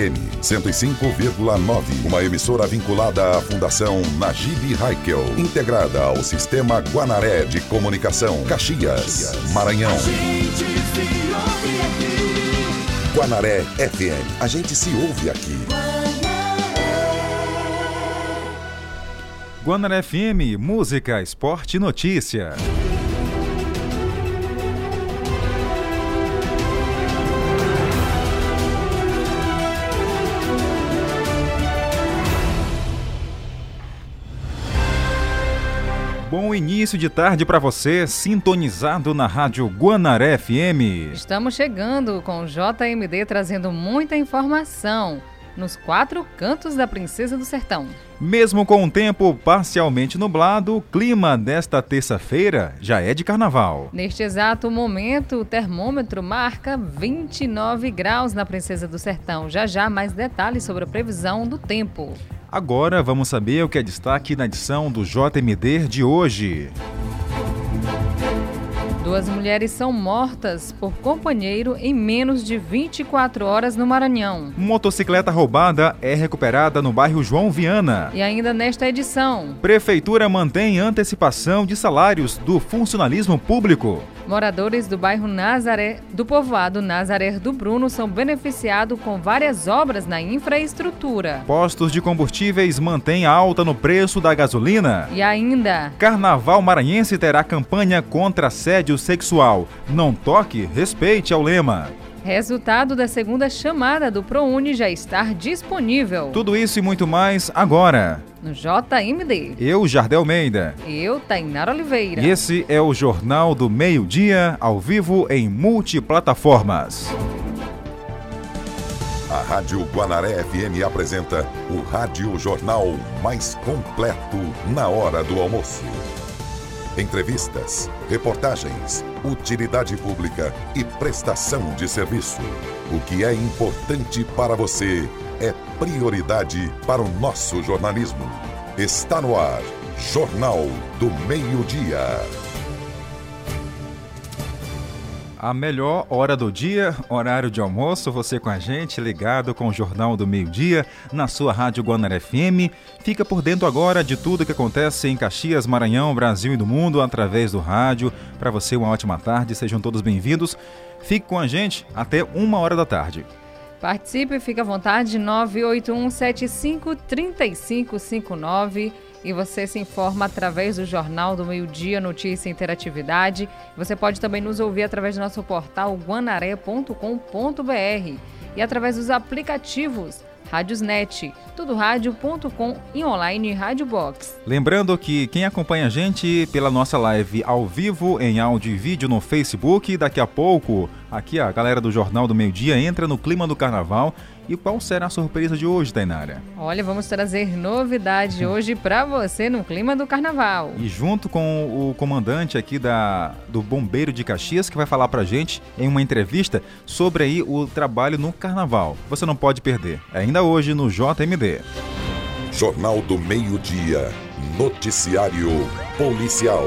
M 105,9, uma emissora vinculada à Fundação Najib Haikel, integrada ao Sistema Guanaré de Comunicação, Caxias, Maranhão. Guanaré FM, a gente se ouve aqui. Guanaré FM, música, esporte e notícia. Início de tarde para você, sintonizado na Rádio Guanaré FM. Estamos chegando com o JMD trazendo muita informação nos quatro cantos da Princesa do Sertão. Mesmo com o tempo parcialmente nublado, o clima desta terça-feira já é de carnaval. Neste exato momento, o termômetro marca 29 graus na Princesa do Sertão. Já já mais detalhes sobre a previsão do tempo. Agora vamos saber o que é destaque na edição do JMD de hoje. Duas mulheres são mortas por companheiro em menos de 24 horas no Maranhão. Motocicleta roubada é recuperada no bairro João Viana. E ainda nesta edição, Prefeitura mantém antecipação de salários do funcionalismo público. Moradores do bairro Nazaré, do povoado Nazaré do Bruno, são beneficiados com várias obras na infraestrutura. Postos de combustíveis mantêm alta no preço da gasolina. E ainda, Carnaval Maranhense terá campanha contra assédio sexual. Não toque, respeite ao lema. Resultado da segunda chamada do ProUni já está disponível Tudo isso e muito mais agora. no JMD. Eu, Jardel Meida. Eu, Tainara Oliveira. E esse é o Jornal do Meio-Dia, ao vivo em multiplataformas. A Rádio Guanaré FM apresenta o Rádio Jornal mais completo na hora do almoço. Entrevistas, reportagens, utilidade pública e prestação de serviço. O que é importante para você é prioridade para o nosso jornalismo. Está no ar, Jornal do Meio-Dia. A melhor hora do dia, horário de almoço, você com a gente, ligado com o Jornal do Meio-Dia, na sua Rádio Guanaré FM. Fica por dentro agora de tudo que acontece em Caxias, Maranhão, Brasil e do mundo, através do rádio. Para você, uma ótima tarde, sejam todos bem-vindos. Fique com a gente até uma hora da tarde. Participe, fique à vontade, 981753559 e você se informa através do Jornal do Meio Dia, Notícia e Interatividade. Você pode também nos ouvir através do nosso portal guanaré.com.br e através dos aplicativos Rádiosnet, tudorádio.com e online Rádio Box. Lembrando que quem acompanha a gente pela nossa live ao vivo, em áudio e vídeo no Facebook, daqui a pouco, aqui a galera do Jornal do Meio Dia entra no clima do carnaval. E qual será a surpresa de hoje, Tainara? Olha, vamos trazer novidade hoje para você no clima do carnaval. E junto com o comandante aqui da, do Bombeiro de Caxias, que vai falar pra gente em uma entrevista sobre aí o trabalho no carnaval. Você não pode perder. É ainda hoje no JMD. Jornal do Meio-Dia. Noticiário Policial.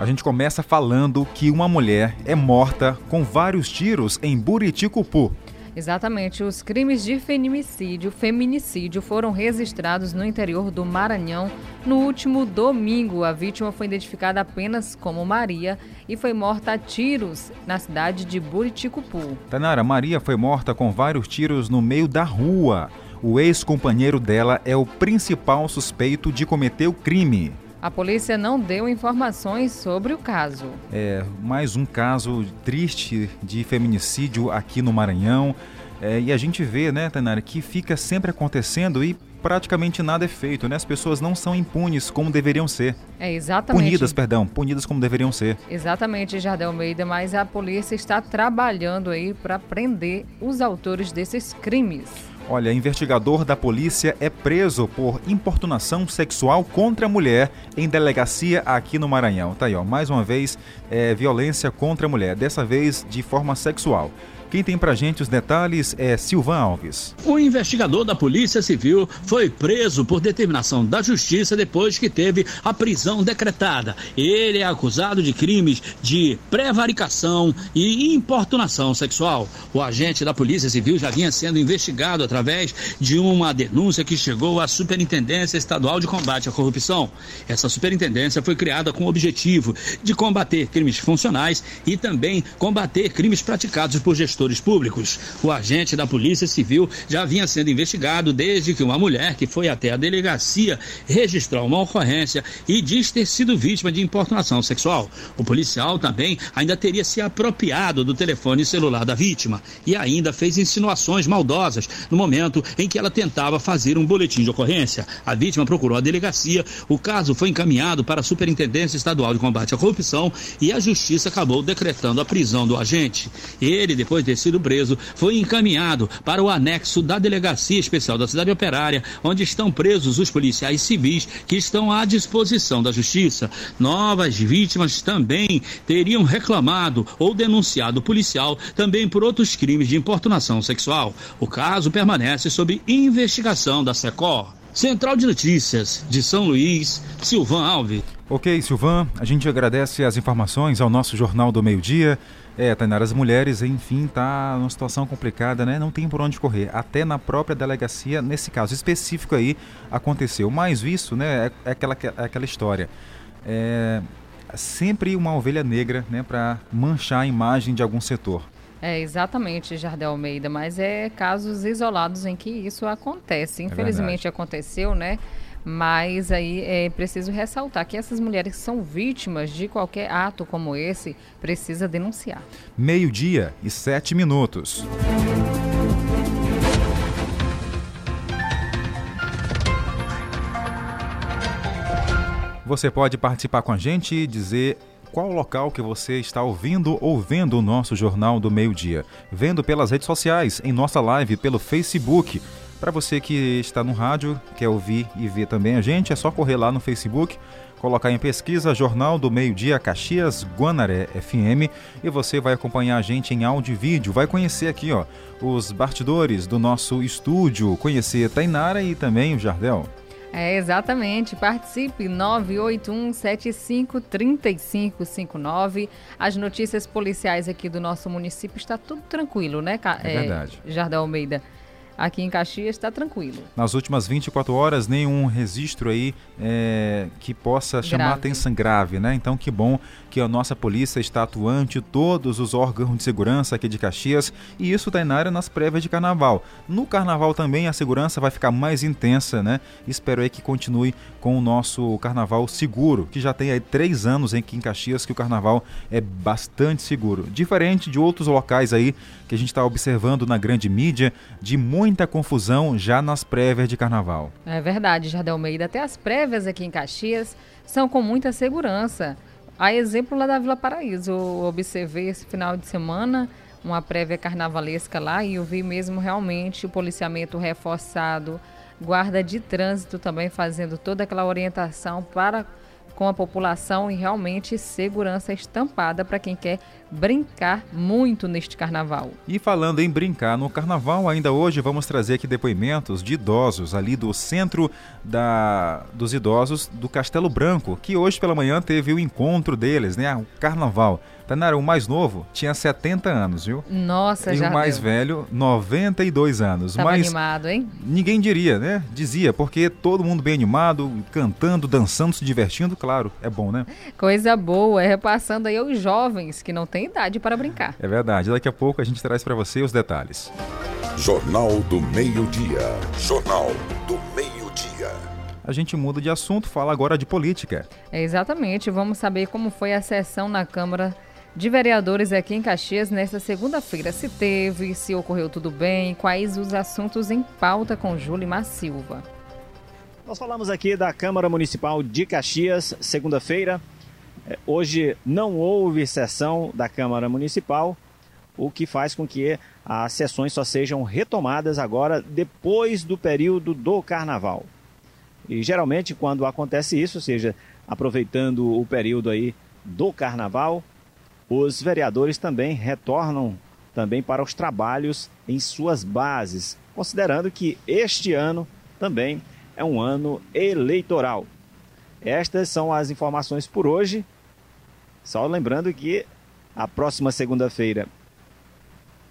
A gente começa falando que uma mulher é morta com vários tiros em Buriticupu. Exatamente, os crimes de feminicídio, feminicídio foram registrados no interior do Maranhão no último domingo. A vítima foi identificada apenas como Maria e foi morta a tiros na cidade de Buriticupu. Tanara, Maria foi morta com vários tiros no meio da rua. O ex-companheiro dela é o principal suspeito de cometer o crime. A polícia não deu informações sobre o caso. É mais um caso triste de feminicídio aqui no Maranhão. É, e a gente vê, né, Tainara, que fica sempre acontecendo e praticamente nada é feito, né? As pessoas não são impunes como deveriam ser. É exatamente. Punidas, perdão, punidas como deveriam ser. Exatamente, Jardel Almeida, mas a polícia está trabalhando aí para prender os autores desses crimes. Olha, investigador da polícia é preso por importunação sexual contra a mulher em delegacia aqui no Maranhão. Tá aí, ó, mais uma vez, é, violência contra a mulher, dessa vez de forma sexual. Quem tem pra gente os detalhes é Silvan Alves. O investigador da Polícia Civil foi preso por determinação da Justiça depois que teve a prisão decretada. Ele é acusado de crimes de prevaricação e importunação sexual. O agente da Polícia Civil já vinha sendo investigado através de uma denúncia que chegou à Superintendência Estadual de Combate à Corrupção. Essa superintendência foi criada com o objetivo de combater crimes funcionais e também combater crimes praticados por gestores públicos. O agente da Polícia Civil já vinha sendo investigado desde que uma mulher que foi até a delegacia registrar uma ocorrência e diz ter sido vítima de importunação sexual. O policial também ainda teria se apropriado do telefone celular da vítima e ainda fez insinuações maldosas no momento em que ela tentava fazer um boletim de ocorrência. A vítima procurou a delegacia, o caso foi encaminhado para a Superintendência Estadual de Combate à Corrupção e a Justiça acabou decretando a prisão do agente. Ele, depois de ter sido preso, foi encaminhado para o anexo da Delegacia Especial da Cidade Operária, onde estão presos os policiais civis que estão à disposição da Justiça. Novas vítimas também teriam reclamado ou denunciado o policial também por outros crimes de importunação sexual. O caso permanece sob investigação da SECOR. Central de Notícias de São Luís, Silvan Alves. Ok, Silvan, a gente agradece as informações ao nosso Jornal do Meio Dia. É, Tainara, as mulheres, enfim, tá numa situação complicada, né? Não tem por onde correr. Até na própria delegacia, nesse caso específico aí, aconteceu. Mas isso, né, é, é aquela, é aquela história. É sempre uma ovelha negra, né, para manchar a imagem de algum setor. É, exatamente, Jardel Almeida, mas é casos isolados em que isso acontece. É Infelizmente é aconteceu, né? Mas aí é preciso ressaltar que essas mulheres que são vítimas de qualquer ato como esse, precisa denunciar. Meio-dia e sete minutos. Você pode participar com a gente e dizer qual local que você está ouvindo ou vendo o nosso Jornal do Meio Dia. Vendo pelas redes sociais, em nossa live pelo Facebook. Para você que está no rádio, quer ouvir e ver também a gente, é só correr lá no Facebook, colocar em pesquisa Jornal do Meio Dia Caxias Guanaré FM e você vai acompanhar a gente em áudio e vídeo, vai conhecer aqui ó, os bastidores do nosso estúdio, conhecer Tainara e também o Jardel. É, exatamente. Participe 981753559. As notícias policiais aqui do nosso município está tudo tranquilo, né? É, é verdade. Jardel Almeida. Aqui em Caxias está tranquilo. Nas últimas 24 horas, nenhum registro aí é, que possa chamar grave. atenção grave, né? Então, que bom que a nossa polícia está atuante, todos os órgãos de segurança aqui de Caxias, e isso está na área nas prévias de carnaval. No carnaval também a segurança vai ficar mais intensa, né? Espero aí que continue com o nosso carnaval seguro, que já tem aí três anos aqui em Caxias que o carnaval é bastante seguro. Diferente de outros locais aí que a gente está observando na grande mídia, de muita confusão já nas prévias de carnaval. É verdade, Jardel Almeida. Até as prévias aqui em Caxias são com muita segurança. A exemplo lá da Vila Paraíso, eu observei esse final de semana uma prévia carnavalesca lá e eu vi mesmo realmente o policiamento reforçado, guarda de trânsito também fazendo toda aquela orientação para com a população e realmente segurança estampada para quem quer brincar muito neste carnaval. E falando em brincar no carnaval, ainda hoje vamos trazer aqui depoimentos de idosos ali do centro da, dos idosos do Castelo Branco, que hoje pela manhã teve o encontro deles, né? O carnaval. Tanara, o mais novo tinha 70 anos, viu? Nossa, e já o mais deu. velho, 92 anos. Tava Mas animado, hein? Ninguém diria, né? Dizia, porque todo mundo bem animado, cantando, dançando, se divertindo, claro, é bom, né? Coisa boa, é repassando aí os jovens que não têm idade para brincar. É verdade. Daqui a pouco a gente traz para você os detalhes. Jornal do Meio-Dia. Jornal do Meio-Dia. A gente muda de assunto, fala agora de política. É exatamente. Vamos saber como foi a sessão na Câmara de vereadores aqui em Caxias nesta segunda-feira. Se teve, se ocorreu tudo bem, quais os assuntos em pauta com Júlia Silva. Nós falamos aqui da Câmara Municipal de Caxias, segunda-feira. É, hoje não houve sessão da Câmara Municipal, o que faz com que as sessões só sejam retomadas agora depois do período do Carnaval. E geralmente quando acontece isso, ou seja, aproveitando o período aí do Carnaval, os vereadores também retornam também para os trabalhos em suas bases, considerando que este ano também é um ano eleitoral. Estas são as informações por hoje. Só lembrando que a próxima segunda-feira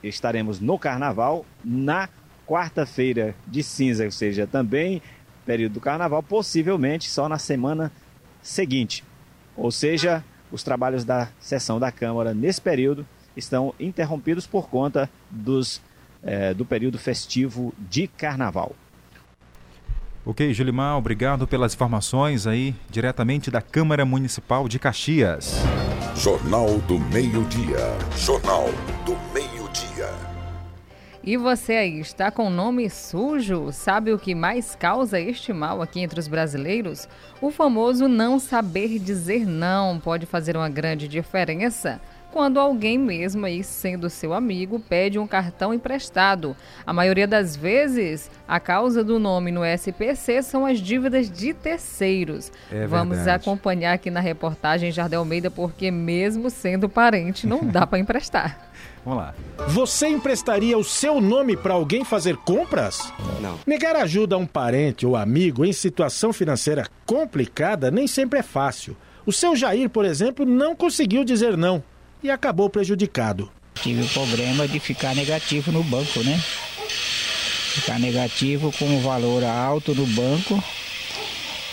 estaremos no carnaval, na quarta-feira de cinza, ou seja, também período do carnaval, possivelmente só na semana seguinte. Ou seja, os trabalhos da sessão da Câmara nesse período estão interrompidos por conta dos, é, do período festivo de carnaval. Ok, Julimar, obrigado pelas informações aí, diretamente da Câmara Municipal de Caxias. Jornal do Meio-Dia. Jornal do Meio-Dia. E você aí, está com nome sujo? Sabe o que mais causa este mal aqui entre os brasileiros? O famoso não saber dizer não pode fazer uma grande diferença quando alguém mesmo aí sendo seu amigo pede um cartão emprestado. A maioria das vezes, a causa do nome no SPC são as dívidas de terceiros. É Vamos verdade. acompanhar aqui na reportagem Jardel Almeida porque mesmo sendo parente não dá para emprestar. Vamos lá. Você emprestaria o seu nome para alguém fazer compras? Não. Negar ajuda a um parente ou amigo em situação financeira complicada nem sempre é fácil. O seu Jair, por exemplo, não conseguiu dizer não e acabou prejudicado. Tive o problema de ficar negativo no banco, né? Ficar negativo com um valor alto no banco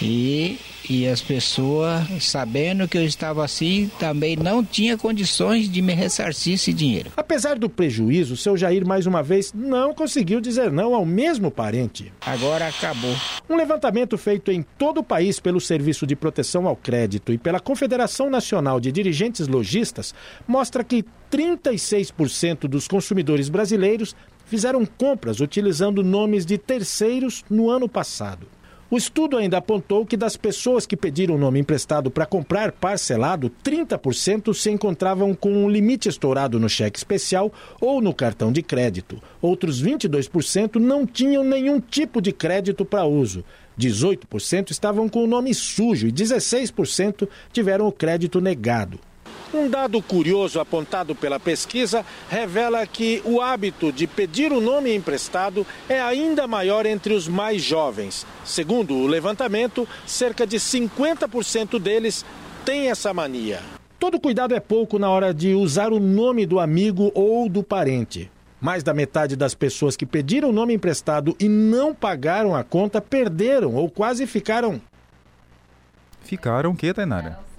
e e as pessoas, sabendo que eu estava assim, também não tinha condições de me ressarcir esse dinheiro. Apesar do prejuízo, seu Jair mais uma vez não conseguiu dizer não ao mesmo parente. Agora acabou. Um levantamento feito em todo o país pelo Serviço de Proteção ao Crédito e pela Confederação Nacional de Dirigentes Logistas mostra que 36% dos consumidores brasileiros fizeram compras utilizando nomes de terceiros no ano passado. O estudo ainda apontou que das pessoas que pediram o nome emprestado para comprar parcelado, 30% se encontravam com um limite estourado no cheque especial ou no cartão de crédito. Outros 22% não tinham nenhum tipo de crédito para uso. 18% estavam com o nome sujo e 16% tiveram o crédito negado. Um dado curioso apontado pela pesquisa revela que o hábito de pedir o nome emprestado é ainda maior entre os mais jovens. Segundo o levantamento, cerca de 50% deles têm essa mania. Todo cuidado é pouco na hora de usar o nome do amigo ou do parente. Mais da metade das pessoas que pediram o nome emprestado e não pagaram a conta perderam ou quase ficaram. Ficaram o quê, Tainara?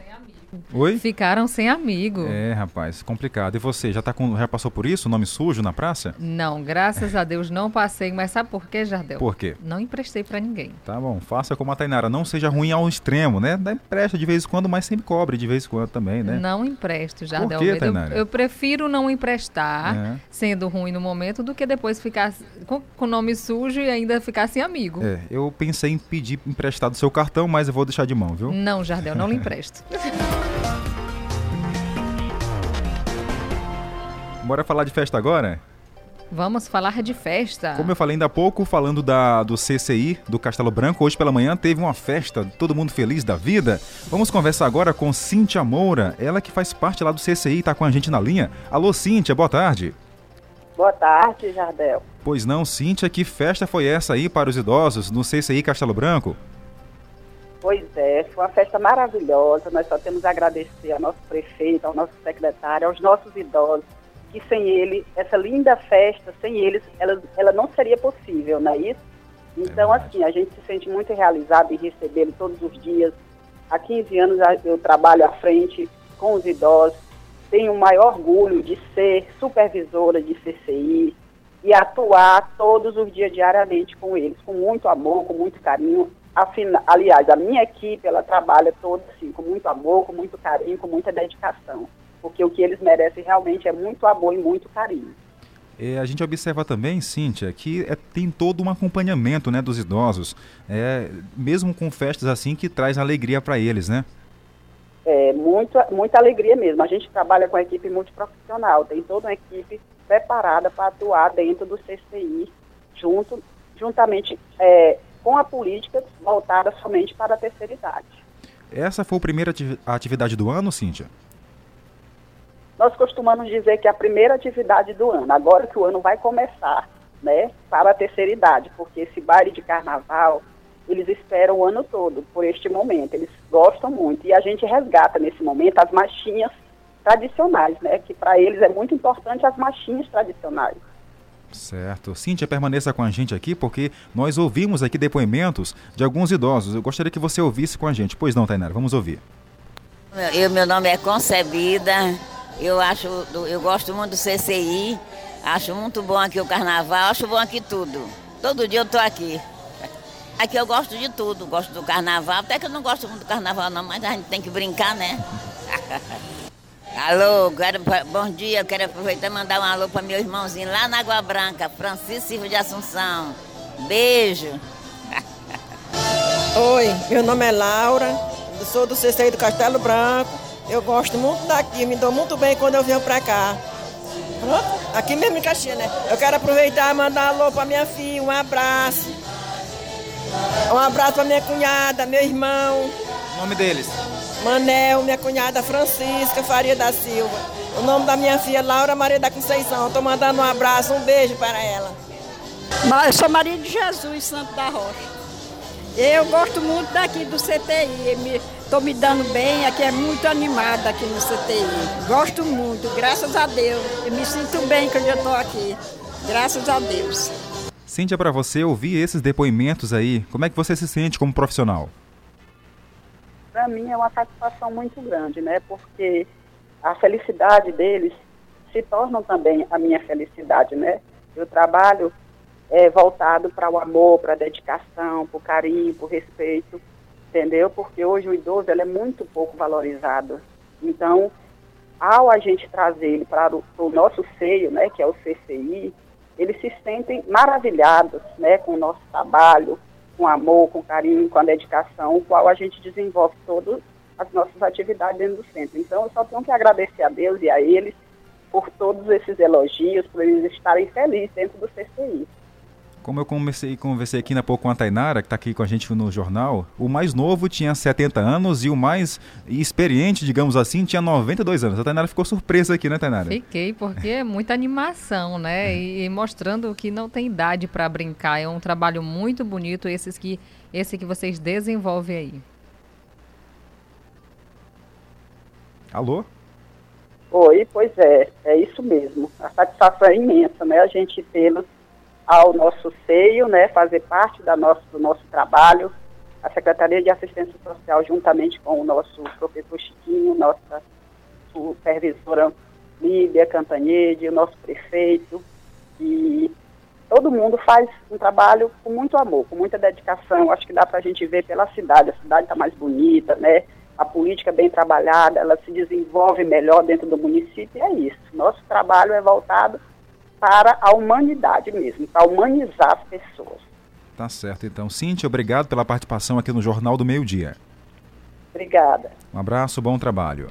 Oi? Ficaram sem amigo. É, rapaz, complicado. E você, já, tá com, já passou por isso? Nome sujo na praça? Não, graças a Deus não passei. Mas sabe por quê, Jardel? Por quê? Não emprestei para ninguém. Tá bom, faça como a Tainara. Não seja ruim ao extremo, né? Dá empresta de vez em quando, mas sempre cobre de vez em quando também, né? Não empresto, Jardel. Por quê, Tainara? Eu, eu prefiro não emprestar, é. sendo ruim no momento, do que depois ficar com, com nome sujo e ainda ficar sem amigo. É, eu pensei em pedir emprestado seu cartão, mas eu vou deixar de mão, viu? Não, Jardel, não lhe empresto. Bora falar de festa agora? Vamos falar de festa. Como eu falei ainda há pouco, falando da, do CCI, do Castelo Branco, hoje pela manhã teve uma festa, todo mundo feliz da vida. Vamos conversar agora com Cíntia Moura, ela que faz parte lá do CCI e está com a gente na linha. Alô, Cíntia, boa tarde. Boa tarde, Jardel. Pois não, Cíntia, que festa foi essa aí para os idosos no CCI Castelo Branco? Pois é, foi uma festa maravilhosa. Nós só temos a agradecer ao nosso prefeito, ao nosso secretário, aos nossos idosos que sem ele, essa linda festa, sem eles, ela, ela não seria possível, não é isso? Então, é assim, a gente se sente muito realizado em recebê-lo todos os dias. Há 15 anos eu trabalho à frente com os idosos, tenho o maior orgulho de ser supervisora de CCI e atuar todos os dias diariamente com eles, com muito amor, com muito carinho. Afina, aliás, a minha equipe, ela trabalha toda assim, com muito amor, com muito carinho, com muita dedicação porque o que eles merecem realmente é muito amor e muito carinho. É, a gente observa também, Cíntia, que é, tem todo um acompanhamento né, dos idosos, é, mesmo com festas assim que traz alegria para eles, né? É, muito, muita alegria mesmo. A gente trabalha com a equipe multiprofissional, tem toda uma equipe preparada para atuar dentro do CCI, junto, juntamente é, com a política voltada somente para a terceira idade. Essa foi a primeira atividade do ano, Cíntia? Nós costumamos dizer que é a primeira atividade do ano, agora que o ano vai começar, né, para a terceira idade, porque esse baile de carnaval, eles esperam o ano todo por este momento, eles gostam muito. E a gente resgata nesse momento as machinhas tradicionais, né, que para eles é muito importante as machinhas tradicionais. Certo. Cíntia, permaneça com a gente aqui, porque nós ouvimos aqui depoimentos de alguns idosos. Eu gostaria que você ouvisse com a gente. Pois não, Tainara, vamos ouvir. Eu, meu nome é Concebida, eu acho, eu gosto muito do CCI, acho muito bom aqui o carnaval, acho bom aqui tudo. Todo dia eu tô aqui. Aqui eu gosto de tudo, gosto do carnaval, até que eu não gosto muito do carnaval não, mas a gente tem que brincar, né? alô, quero, bom dia, quero aproveitar e mandar um alô para meu irmãozinho lá na Água Branca, Francisco Silva de Assunção. Beijo. Oi, meu nome é Laura, sou do CCI do Castelo Branco. Eu gosto muito daqui, me dou muito bem quando eu venho pra cá. Pronto? Aqui mesmo em Caxias, né? Eu quero aproveitar e mandar um alô pra minha filha, um abraço. Um abraço pra minha cunhada, meu irmão. O nome deles? Manel, minha cunhada Francisca Faria da Silva. O nome da minha filha Laura Maria da Conceição. Estou mandando um abraço, um beijo para ela. Eu sou Maria de Jesus, Santo da Rocha. Eu gosto muito daqui do CTI. Estou me, me dando bem, aqui é muito animada aqui no CTI. Gosto muito, graças a Deus. Eu me sinto bem quando eu estou aqui. Graças a Deus. Cíntia, para você ouvir esses depoimentos aí, como é que você se sente como profissional? Para mim é uma satisfação muito grande, né? Porque a felicidade deles se torna também a minha felicidade, né? Eu trabalho é, voltado para o amor, para a dedicação, para o carinho, para o respeito, entendeu? Porque hoje o idoso ele é muito pouco valorizado. Então, ao a gente trazer ele para o, nosso seio, né, que é o CCI, eles se sentem maravilhados né, com o nosso trabalho, com amor, com carinho, com a dedicação, qual a gente desenvolve todas as nossas atividades dentro do centro. Então, eu só tenho que agradecer a Deus e a eles por todos esses elogios, por eles estarem felizes dentro do CCI. Como eu conversei, conversei aqui na pouco com a Tainara, que está aqui com a gente no jornal, o mais novo tinha 70 anos e o mais experiente, digamos assim, tinha 92 anos. A Tainara ficou surpresa aqui, né, Tainara? Fiquei, porque é muita animação, né? É. E, e, mostrando que não tem idade para brincar. É um trabalho muito bonito esses que, esse que vocês desenvolvem aí. Alô? Oi, pois é, é isso mesmo. A satisfação é imensa, né? A gente tê-los ao nosso seio, né, fazer parte da nosso, do nosso trabalho. A Secretaria de Assistência Social, juntamente com o nosso professor Chiquinho, nossa supervisora Líbia Cantanhede, o nosso prefeito, e todo mundo faz um trabalho com muito amor, com muita dedicação. Acho que dá para a gente ver pela cidade. A cidade está mais bonita, né? A política bem trabalhada, ela se desenvolve melhor dentro do município. E é isso. Nosso trabalho é voltado para a humanidade mesmo, para humanizar as pessoas. Tá certo, então. Cíntia, obrigado pela participação aqui no Jornal do Meio Dia. Obrigada. Um abraço, bom trabalho.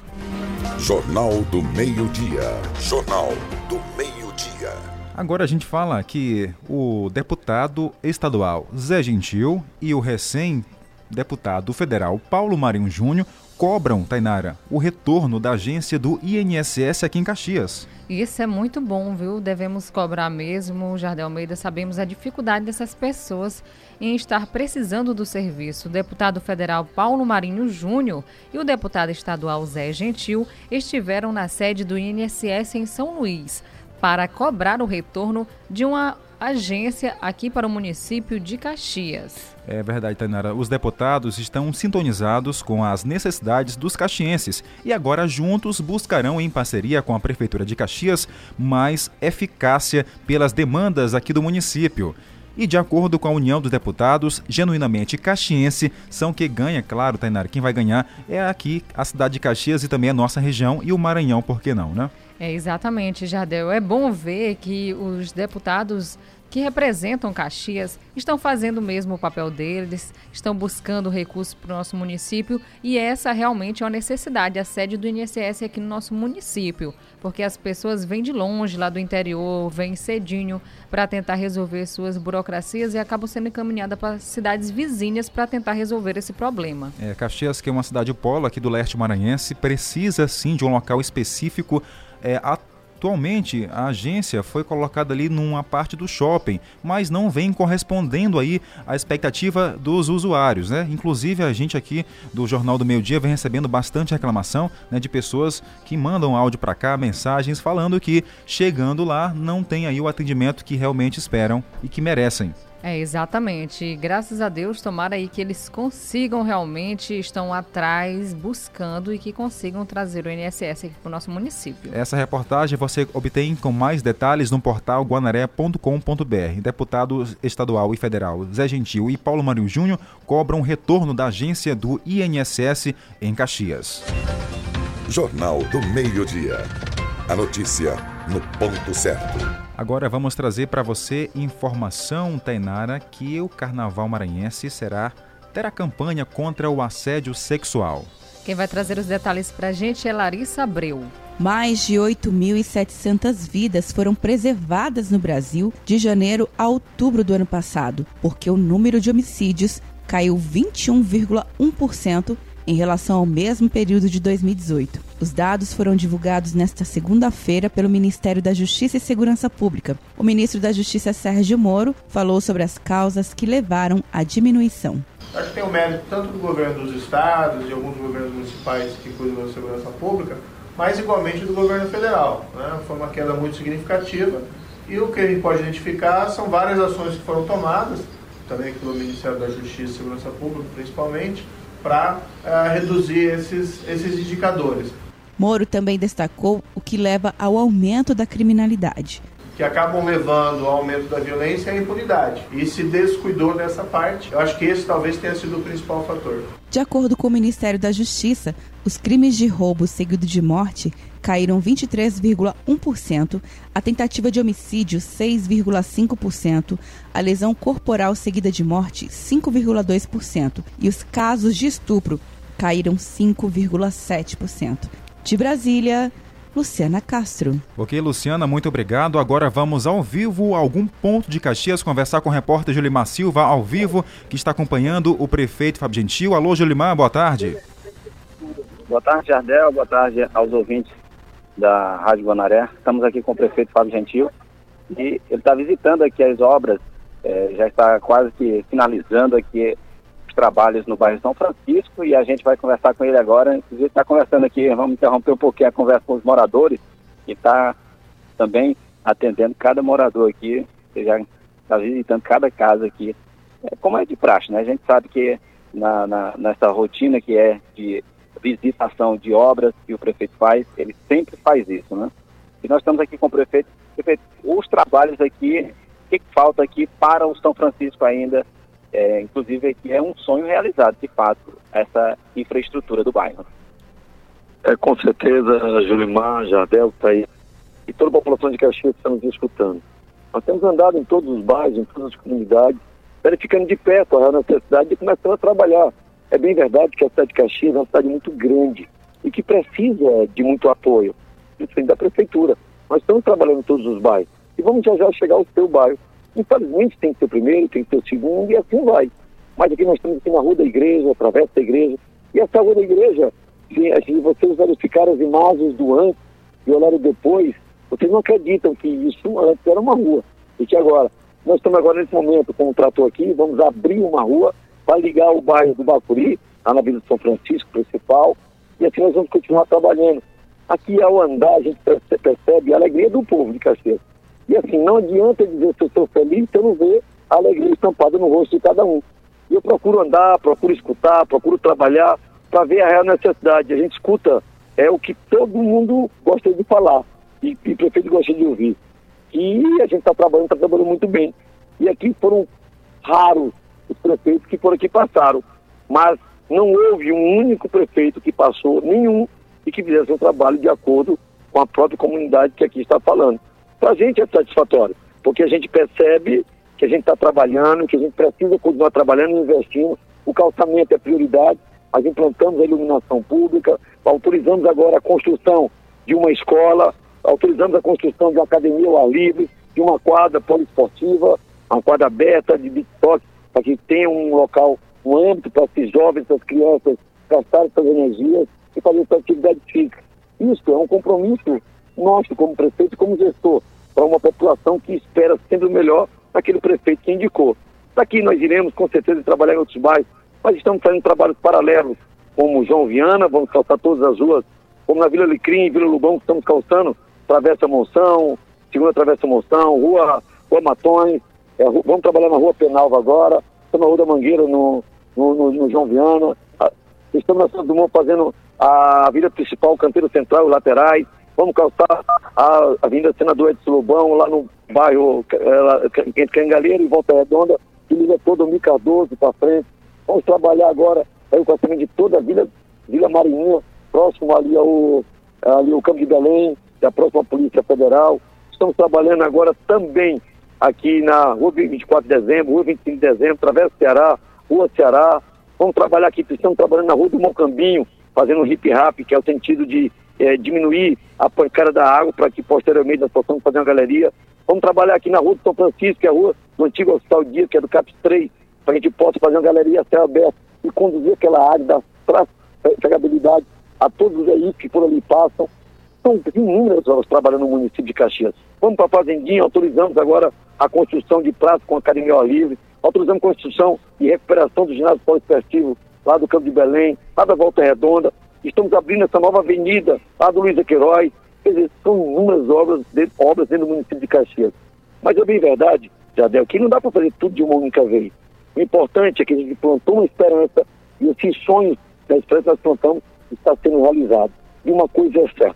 Jornal do Meio Dia. Jornal do Meio Dia. Agora a gente fala que o deputado estadual Zé Gentil e o recém-deputado federal Paulo Marinho Júnior cobram, Tainara, o retorno da agência do INSS aqui em Caxias. Isso é muito bom, viu? Devemos cobrar mesmo. Jardel Almeida, sabemos a dificuldade dessas pessoas em estar precisando do serviço. O deputado federal Paulo Marinho Júnior e o deputado estadual Zé Gentil estiveram na sede do INSS em São Luís para cobrar o retorno de uma agência aqui para o município de Caxias. É verdade, Tainara. Os deputados estão sintonizados com as necessidades dos caxienses e agora juntos buscarão, em parceria com a Prefeitura de Caxias, mais eficácia pelas demandas aqui do município. E de acordo com a União dos Deputados, genuinamente caxiense são que ganha, claro, Tainara, quem vai ganhar é aqui a cidade de Caxias e também a nossa região e o Maranhão, por que não, né? É exatamente, Jardel. É bom ver que os deputados que representam Caxias estão fazendo mesmo o papel deles, estão buscando recursos para o nosso município e essa realmente é uma necessidade, a sede do INSS aqui no nosso município, porque as pessoas vêm de longe, lá do interior, vêm cedinho para tentar resolver suas burocracias e acabam sendo encaminhadas para cidades vizinhas para tentar resolver esse problema. É, Caxias, que é uma cidade polo aqui do leste maranhense, precisa sim de um local específico é, atualmente a agência foi colocada ali numa parte do shopping, mas não vem correspondendo aí à expectativa dos usuários, né? Inclusive a gente aqui do Jornal do Meio Dia vem recebendo bastante reclamação né, de pessoas que mandam áudio para cá, mensagens falando que chegando lá não tem aí o atendimento que realmente esperam e que merecem. É, exatamente. Graças a Deus, tomara aí que eles consigam realmente, estão atrás, buscando e que consigam trazer o INSS aqui para o nosso município. Essa reportagem você obtém com mais detalhes no portal guanaré.com.br. Deputado estadual e federal Zé Gentil e Paulo Mário Júnior cobram retorno da agência do INSS em Caxias. Jornal do Meio-Dia. A notícia no ponto certo. Agora vamos trazer para você informação, Tainara, que o Carnaval Maranhense será terá campanha contra o assédio sexual. Quem vai trazer os detalhes para a gente é Larissa Abreu. Mais de 8.700 vidas foram preservadas no Brasil de janeiro a outubro do ano passado, porque o número de homicídios caiu 21,1% em relação ao mesmo período de 2018. Os dados foram divulgados nesta segunda-feira pelo Ministério da Justiça e Segurança Pública. O ministro da Justiça, Sérgio Moro, falou sobre as causas que levaram à diminuição. Acho que tem o mérito tanto do governo dos estados e alguns governos municipais que cuidam da segurança pública, mas igualmente do governo federal. Né? Foi uma queda muito significativa e o que a gente pode identificar são várias ações que foram tomadas, também pelo Ministério da Justiça e Segurança Pública principalmente, para uh, eh, reduzir esses, esses indicadores. Moro também destacou o que leva ao aumento da criminalidade. Que acabam levando ao aumento da violência e a impunidade. E se descuidou dessa parte, eu acho que esse talvez tenha sido o principal fator. De acordo com o Ministério da Justiça, os crimes de roubo seguido de morte caíram 23,1%, a tentativa de homicídio 6,5%, a lesão corporal seguida de morte 5,2% e os casos de estupro caíram 5,7%. De Brasília, Luciana Castro. Ok, Luciana, muito obrigado. Agora vamos ao vivo a algum ponto de Caxias conversar com o repórter Julimar Silva, ao vivo, que está acompanhando o prefeito Fábio Gentil. Alô, Julimar, boa tarde. Boa tarde, Jardel. Boa tarde aos ouvintes da Rádio Guanaré. Estamos aqui com o prefeito Fábio Gentil e ele está visitando aqui as obras, é, já está quase que finalizando aqui trabalhos no bairro São Francisco e a gente vai conversar com ele agora. Inclusive está conversando aqui, vamos interromper um pouquinho a conversa com os moradores e está também atendendo cada morador aqui, você já está visitando cada casa aqui, é, como é de praxe, né? A gente sabe que na, na, nessa rotina que é de visitação de obras que o prefeito faz, ele sempre faz isso, né? E nós estamos aqui com o prefeito, prefeito os trabalhos aqui, o que, que falta aqui para o São Francisco ainda, é, inclusive aqui é um sonho realizado, de fato, essa infraestrutura do bairro. É, com certeza, Julimar, Jardel está aí, e toda a população de Caxias está nos escutando. Nós temos andado em todos os bairros, em todas as comunidades, verificando de perto a necessidade de começar a trabalhar é bem verdade que a cidade de Caxias é uma cidade muito grande e que precisa de muito apoio, principalmente da prefeitura. Nós estamos trabalhando em todos os bairros e vamos já já chegar ao seu bairro. Infelizmente tem que ser o primeiro, tem que ser o segundo e assim vai. Mas aqui nós estamos aqui na rua da igreja, através da igreja. E essa rua da igreja, se, se vocês verificarem as imagens do antes e olharem depois, vocês não acreditam que isso antes era uma rua. E que agora, nós estamos agora nesse momento com o trator aqui, vamos abrir uma rua para ligar o bairro do Bacuri, lá na Vila de São Francisco, principal, e assim nós vamos continuar trabalhando. Aqui, ao andar, a gente percebe a alegria do povo de Caxias. E assim, não adianta dizer se eu estou feliz se eu não ver a alegria estampada no rosto de cada um. E eu procuro andar, procuro escutar, procuro trabalhar para ver a real necessidade. A gente escuta é o que todo mundo gosta de falar e, e o prefeito gosta de ouvir. E a gente está trabalhando, está trabalhando muito bem. E aqui foram raros os prefeitos que por aqui passaram, mas não houve um único prefeito que passou, nenhum, e que fizesse um trabalho de acordo com a própria comunidade que aqui está falando. Para a gente é satisfatório, porque a gente percebe que a gente está trabalhando, que a gente precisa continuar trabalhando e investindo. O calçamento é prioridade, nós implantamos a iluminação pública, autorizamos agora a construção de uma escola, autorizamos a construção de uma academia ao ar livre, de uma quadra poliesportiva, uma quadra aberta de beat para que tenha um local, um âmbito para esses jovens, essas crianças gastarem suas energias e fazer sua atividade física. Isso é um compromisso nosso como prefeito, como gestor, para uma população que espera sempre o melhor daquele prefeito que indicou. Daqui nós iremos, com certeza, trabalhar em outros bairros, mas estamos fazendo trabalhos paralelos, como João Viana, vamos calçar todas as ruas, como na Vila Alecrim, Vila Lubão, estamos calçando, Travessa Monção, Segunda Travessa Monção, Rua, rua Matões, é, vamos trabalhar na Rua Penalva agora, estamos na Rua da Mangueira, no, no, no, no João Viana, estamos na São Dumont fazendo a Avenida Principal, Canteiro Central, os laterais, vamos calçar a Avenida Senador Edson Lobão, lá no bairro entre Cangaleiro e Volta Redonda, que liga todo o Mi Cardoso para frente. Vamos trabalhar agora aí o calçamento de toda a Vila, Vila Marinha, próximo ali ao ali o Campo de Belém, da próxima Polícia Federal. Estamos trabalhando agora também aqui na Rua 24 de Dezembro, Rua 25 de Dezembro, Travessa Ceará, Rua Ceará. Vamos trabalhar aqui, estamos trabalhando na Rua do Mocambinho, fazendo um hip rap, que é o sentido de é, diminuir a pancada da água para que posteriormente nós possamos fazer uma galeria. Vamos trabalhar aqui na Rua do São Francisco, que é a rua do antigo Hospital Dia, que é do CAPS 3, para que a gente possa fazer uma galeria a céu aberto e conduzir aquela área da trafegabilidade a todos os veículos que por ali passam. São inúmeras horas trabalhando no município de Caxias. Vamos para a Fazendinha, autorizamos agora a construção de praças com academia ao livre, autorizamos a construção e recuperação do ginásio poliesportivo lá do Campo de Belém, lá da Volta Redonda. Estamos abrindo essa nova avenida lá do Luiz Queiroz. Quer dizer, são inúmeras obras, de, obras dentro do município de Caxias. Mas é bem verdade, Jadel, que não dá para fazer tudo de uma única vez. O importante é que a gente plantou uma esperança e esses sonhos da esperança que nós plantamos está sendo realizado. E uma coisa é certa,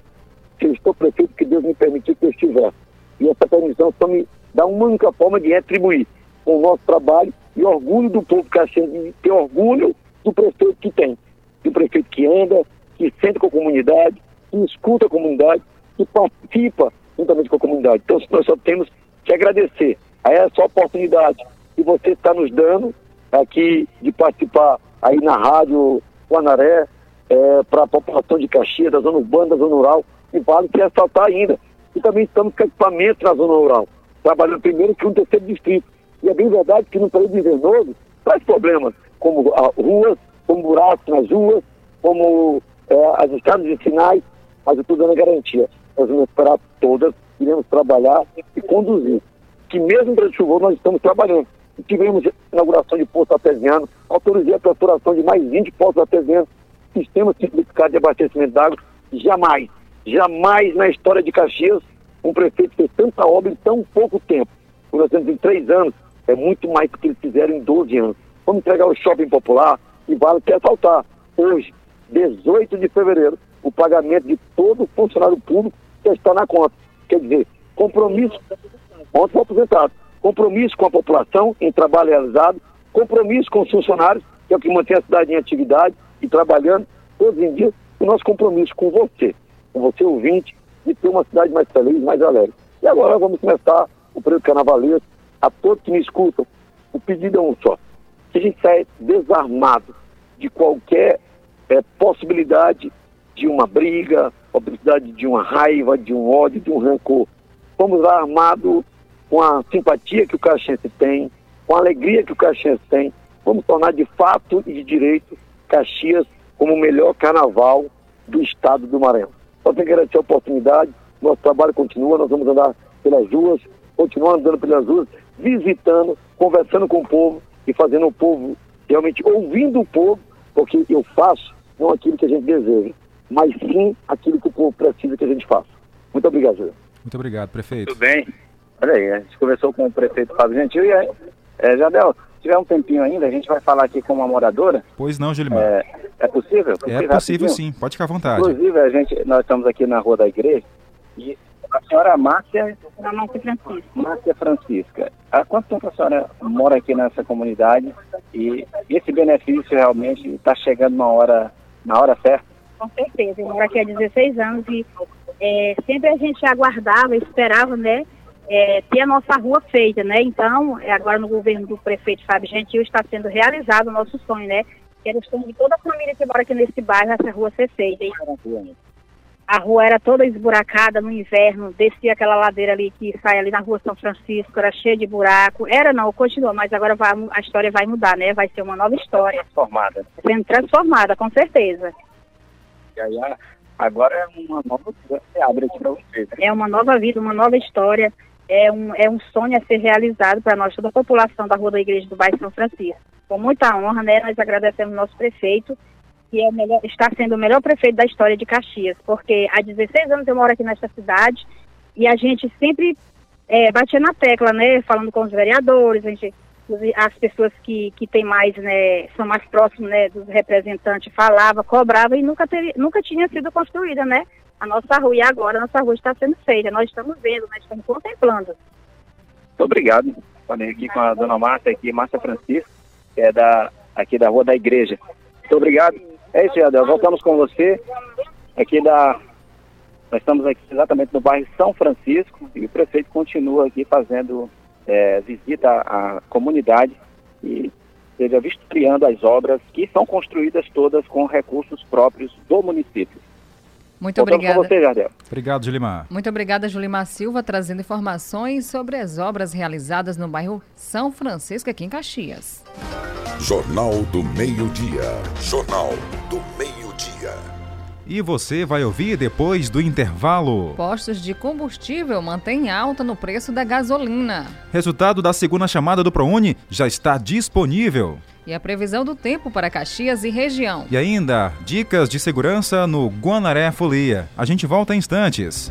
se eu estou prefeito, que Deus me permitiu que eu estivesse. E essa permissão só me dá uma única forma de retribuir com o nosso trabalho e orgulho do povo caxiense, ter orgulho do prefeito que tem. Do prefeito que anda, que sente com a comunidade, que escuta a comunidade, que participa juntamente com a comunidade. Então, nós só temos que agradecer a essa oportunidade que você está nos dando aqui de participar aí na Rádio Guanaré, é, para a população de Caxias, da zona urbana, da zona rural, e vale que ressaltar ainda. E também estamos com equipamento na zona rural, trabalhando primeiro que um terceiro distrito. E é bem verdade que no período invernoso traz problemas, como ruas, como buracos nas ruas, como é, as estradas de sinais, mas eu estou dando a garantia. Nós vamos esperar todas, iremos trabalhar e conduzir. Que mesmo para chuvoso nós estamos trabalhando. E tivemos inauguração de posto artesiano, autorizei a perfuração de mais 20 postos artesianos, sistema simplificado de abastecimento d'água. Jamais, jamais na história de Caxias um prefeito fez tanta obra em tão pouco tempo. O nós temos em três anos, é muito mais do que eles fizeram em 12 anos. Vamos entregar o shopping popular e vale quer faltar. Hoje, 18 de fevereiro, o pagamento de todo funcionário público já está na conta. Quer dizer, compromisso, ontem foi aposentado, compromisso com a população em trabalho realizado, compromisso com os funcionários, que é o que mantém a cidade em atividade e trabalhando todos os dias, o nosso compromisso com você, com você ouvinte, de ter uma cidade mais feliz, mais alegre. E agora vamos começar o período carnavalesco. A todos que me escutam, o pedido é um só. Que a gente saia desarmado de qualquer é, possibilidade de uma briga, possibilidade de uma raiva, de um ódio, de um rancor. Vamos lá armado com a simpatia que o caxiense tem, com a alegria que o caxiense tem. Vamos tornar de fato e de direito Caxias como o melhor carnaval do estado do Maranhão. Só tem que agradecer a oportunidade, nosso trabalho continua, nós vamos andar pelas ruas, continuar andando pelas ruas, visitando, conversando com o povo e fazendo o povo realmente ouvindo o povo, porque eu faço não aquilo que a gente deseja, mas sim aquilo que o povo precisa que a gente faça. Muito obrigado, Júlio. Muito obrigado, prefeito. Tudo bem. Olha aí, a gente conversou com o prefeito Fábio Gentil e é, é, Jadel, se tiver um tempinho ainda, a gente vai falar aqui com uma moradora. Pois não, Gilimar. É, é possível? É possível sim, pode ficar à vontade. Inclusive, a gente, nós estamos aqui na rua da igreja e a senhora Márcia... Márcia Francisca. Márcia Francisca. Há quanto tempo a senhora mora aqui nessa comunidade e esse benefício realmente está chegando na hora, na hora certa? Com certeza, eu moro aqui há 16 anos e é, sempre a gente aguardava, esperava, né, é, ter a nossa rua feita, né? Então, é, agora no governo do prefeito Fábio Gentil está sendo realizado o nosso sonho, né? Que era o sonho de toda a família que mora aqui nesse bairro, essa rua ser feita. A rua era toda esburacada no inverno, descia aquela ladeira ali que sai ali na rua São Francisco, era cheia de buraco. Era não, continua, mas agora vai, a história vai mudar, né? Vai ser uma nova história. Transformada. Sendo transformada, com certeza. E aí, agora é uma nova vida que abre aqui para vocês. Né? É uma nova vida, uma nova história, é um, é um sonho a ser realizado para nós, toda a população da Rua da Igreja do Bairro São Francisco. Com muita honra, né, nós agradecemos ao nosso prefeito, que é melhor, está sendo o melhor prefeito da história de Caxias, porque há 16 anos eu moro aqui nesta cidade e a gente sempre é, batia na tecla, né, falando com os vereadores, a gente as pessoas que, que têm mais, né, são mais próximos, né, dos representantes, falava, cobrava e nunca, teve, nunca tinha sido construída, né, a nossa rua. E agora a nossa rua está sendo feita, nós estamos vendo, nós estamos contemplando. Muito obrigado. Falei aqui com a dona Márcia, aqui, Márcia Francisco, que é da, aqui da Rua da Igreja. Muito obrigado. É isso, Adel. Voltamos com você aqui da. Nós estamos aqui exatamente no bairro São Francisco e o prefeito continua aqui fazendo é, visita à comunidade e esteja vistoriando as obras que são construídas todas com recursos próprios do município. Muito Voltamos obrigada. Com você, Jardel. Obrigado, Julimar. Muito obrigada, Julimar Silva, trazendo informações sobre as obras realizadas no bairro São Francisco, aqui em Caxias. Jornal do Meio-Dia. Jornal do Meio-Dia. E você vai ouvir depois do intervalo. Postos de combustível mantêm alta no preço da gasolina. Resultado da segunda chamada do ProUni já está disponível. E a previsão do tempo para Caxias e região. E ainda, dicas de segurança no Guanaré Folia. A gente volta em instantes.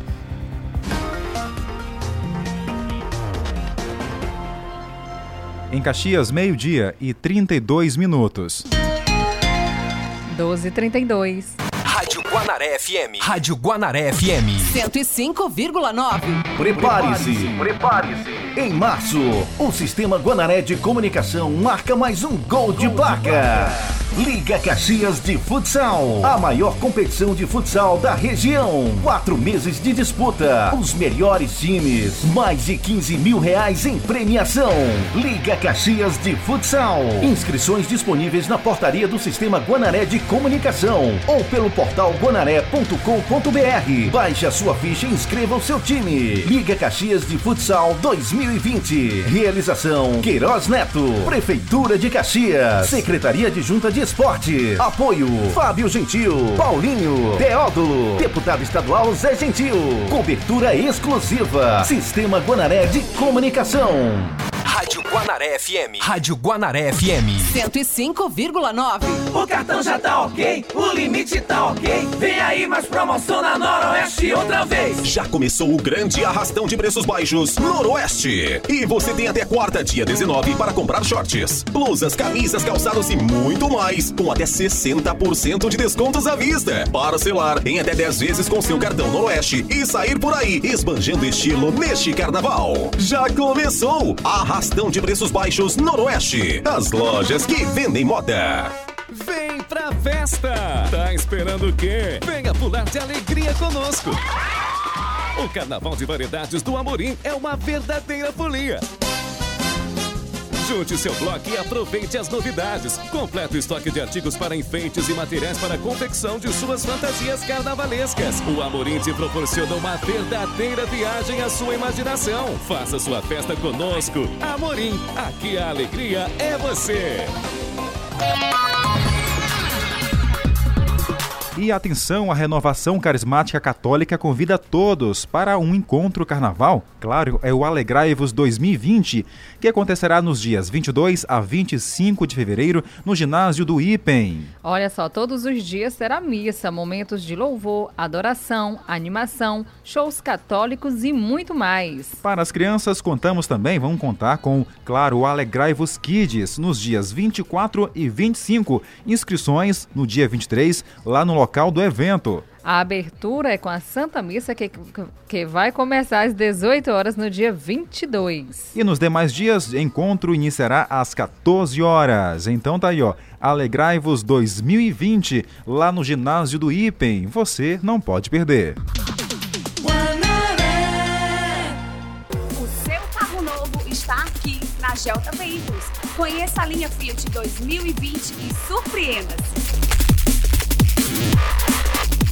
Em Caxias, meio-dia e 32 minutos. 12h32. Rádio Guanaré FM. Rádio Guanaré FM. 105,9. Prepare-se. Prepare-se. Em março, o Sistema Guanaré de Comunicação marca mais um gol de placa. Liga Caxias de Futsal, a maior competição de futsal da região. Quatro meses de disputa, os melhores times, mais de 15 mil reais em premiação. Liga Caxias de Futsal. Inscrições disponíveis na portaria do Sistema Guanaré de Comunicação ou pelo portal guanaré.com.br. Baixe a sua ficha e inscreva o seu time. Liga Caxias de Futsal 2020. Realização Queiroz Neto, Prefeitura de Caxias, Secretaria de Junta de Esporte. Apoio Fábio Gentil, Paulinho, Teódulo, Deputado Estadual Zé Gentil. Cobertura exclusiva. Sistema Guanaré de Comunicação. Rádio Guanaré FM. Rádio Guanaré FM. 105,9. O cartão já tá ok, o limite tá ok. Vem aí mais promoção na Noroeste outra vez. Já começou o grande arrastão de preços baixos Noroeste. E você tem até quarta, dia 19, para comprar shorts, blusas, camisas, calçados e muito mais. Com até 60% de descontos à vista. Parcelar em até 10 vezes com seu cartão Noroeste e sair por aí esbanjando estilo neste carnaval. Já começou! Arrastão Arrastão de preços baixos Noroeste. As lojas que vendem moda. Vem pra festa! Tá esperando o quê? Venha pular de alegria conosco! O Carnaval de Variedades do Amorim é uma verdadeira folia. Junte seu bloco e aproveite as novidades. Completo estoque de artigos para enfeites e materiais para a confecção de suas fantasias carnavalescas. O Amorim te proporciona uma verdadeira viagem à sua imaginação. Faça sua festa conosco. Amorim, aqui a alegria é você. E atenção, a renovação carismática católica convida todos para um encontro carnaval. Claro, é o Alegrai-vos 2020, que acontecerá nos dias 22 a 25 de fevereiro no ginásio do IPEM. Olha só, todos os dias será missa, momentos de louvor, adoração, animação, shows católicos e muito mais. Para as crianças, contamos também, vamos contar com, claro, o Alegrai-vos Kids nos dias 24 e 25. Inscrições no dia 23 lá no local do evento. A abertura é com a Santa Missa que, que vai começar às 18 horas no dia 22. E nos demais dias, encontro iniciará às 14 horas. Então tá aí, ó. Alegrai-vos 2020 lá no ginásio do IPEM. Você não pode perder. O seu carro novo está aqui na Gelta Veículos. Conheça a linha Fiat 2020 e surpreenda-se.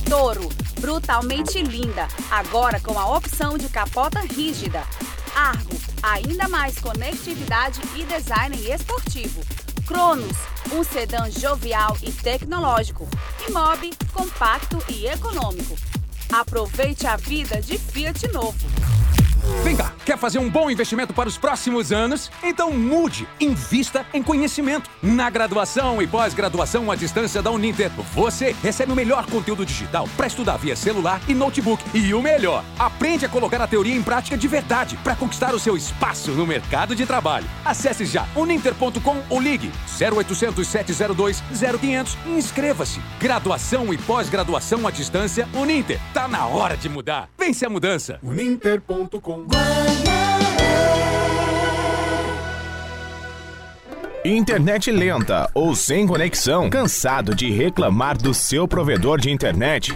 Toro, brutalmente linda, agora com a opção de capota rígida. Argo, ainda mais conectividade e design esportivo. Cronos, um sedã jovial e tecnológico. E Mobi, compacto e econômico. Aproveite a vida de Fiat novo. Vem cá, quer fazer um bom investimento para os próximos anos? Então mude, invista em conhecimento. Na graduação e pós-graduação à distância da Uninter, você recebe o melhor conteúdo digital para estudar via celular e notebook. E o melhor, aprende a colocar a teoria em prática de verdade para conquistar o seu espaço no mercado de trabalho. Acesse já uninter.com ou ligue 0800 702 0500 e inscreva-se. Graduação e pós-graduação à distância Uninter. Tá na hora de mudar. Vence a mudança. Uninter.com Internet lenta ou sem conexão? Cansado de reclamar do seu provedor de internet?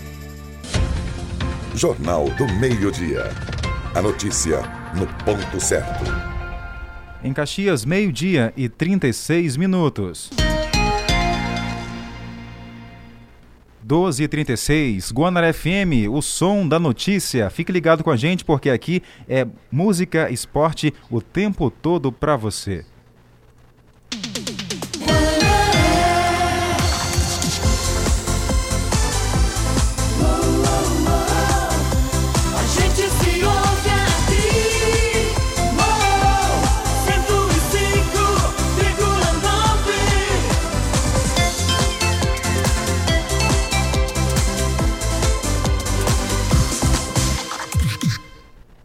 Jornal do Meio-Dia. A notícia no ponto certo. Em Caxias, meio-dia e 36 minutos. 12 e 36 Guanara FM, o som da notícia. Fique ligado com a gente porque aqui é música, esporte o tempo todo para você.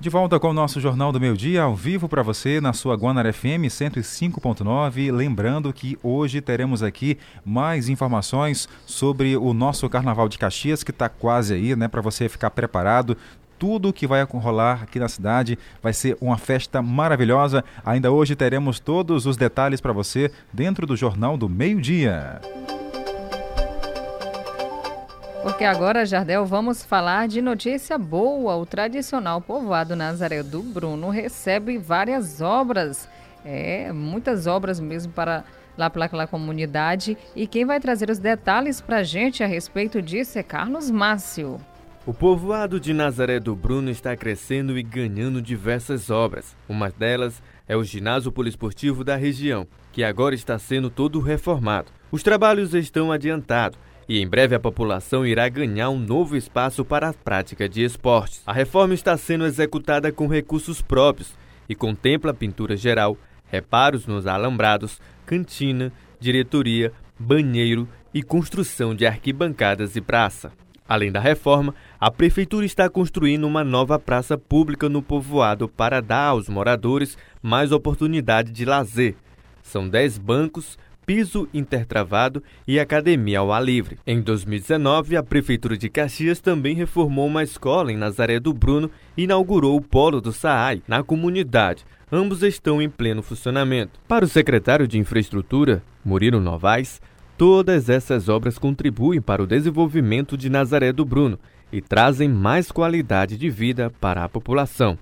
De volta com o nosso Jornal do Meio Dia, ao vivo para você na sua Guanara FM 105.9. Lembrando que hoje teremos aqui mais informações sobre o nosso Carnaval de Caxias, que está quase aí, né? Para você ficar preparado. Tudo que vai rolar aqui na cidade vai ser uma festa maravilhosa. Ainda hoje teremos todos os detalhes para você dentro do Jornal do Meio Dia. Porque agora, Jardel, vamos falar de notícia boa. O tradicional povoado Nazaré do Bruno recebe várias obras, é, muitas obras mesmo para lá pela comunidade. E quem vai trazer os detalhes para a gente a respeito disso é Carlos Márcio. O povoado de Nazaré do Bruno está crescendo e ganhando diversas obras. Uma delas é o ginásio poliesportivo da região, que agora está sendo todo reformado. Os trabalhos estão adiantados e em breve a população irá ganhar um novo espaço para a prática de esportes. A reforma está sendo executada com recursos próprios e contempla pintura geral, reparos nos alambrados, cantina, diretoria, banheiro e construção de arquibancadas e praça. Além da reforma, a prefeitura está construindo uma nova praça pública no povoado para dar aos moradores mais oportunidade de lazer. São 10 bancos, piso intertravado e academia ao ar livre. Em 2019, a Prefeitura de Caxias também reformou uma escola em Nazaré do Bruno e inaugurou o Polo do Saai, na comunidade. Ambos estão em pleno funcionamento. Para o secretário de Infraestrutura, Murilo Novaes, todas essas obras contribuem para o desenvolvimento de Nazaré do Bruno e trazem mais qualidade de vida para a população.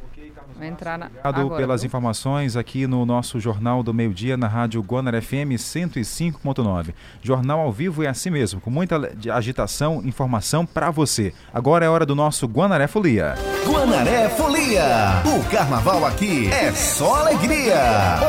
Vai entrar na. Obrigado agora, pelas viu? informações aqui no nosso Jornal do Meio Dia na Rádio Guanara FM 105.9. Jornal ao vivo é assim mesmo, com muita agitação, informação para você. Agora é hora do nosso Guanaré Folia. Guanaré Folia. O carnaval aqui é só alegria.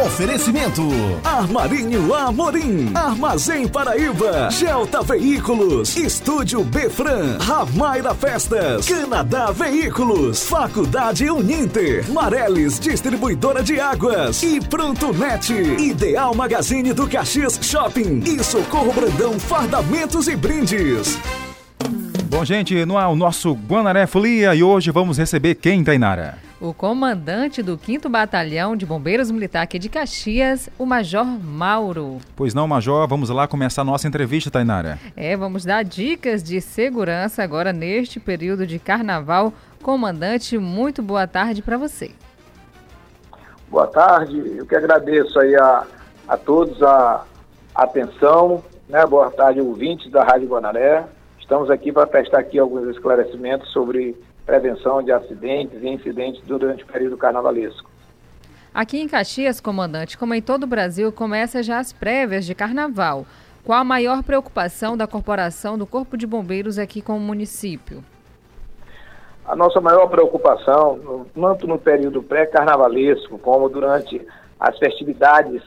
Oferecimento. Armarinho Amorim, Armazém Paraíba, Gelta Veículos, Estúdio Befran, Ramaira Festas, Canadá Veículos, Faculdade Uninter, Mareles Distribuidora de Águas e Pronto Net, Ideal Magazine do Caxias Shopping e Socorro Brandão Fardamentos e Brindes. Bom, gente, no ar o nosso Guanaré Folia e hoje vamos receber quem, Tainara? O comandante do 5 Batalhão de Bombeiros Militar aqui de Caxias, o Major Mauro. Pois não, Major, vamos lá começar a nossa entrevista, Tainara. É, vamos dar dicas de segurança agora neste período de carnaval. Comandante, muito boa tarde para você. Boa tarde, eu que agradeço aí a, a todos a atenção, né? boa tarde, ouvintes da Rádio Guanaré. Estamos aqui para prestar aqui alguns esclarecimentos sobre prevenção de acidentes e incidentes durante o período carnavalesco. Aqui em Caxias, comandante, como em todo o Brasil, começa já as prévias de carnaval. Qual a maior preocupação da corporação do Corpo de Bombeiros aqui com o município? A nossa maior preocupação, tanto no período pré-carnavalesco, como durante as festividades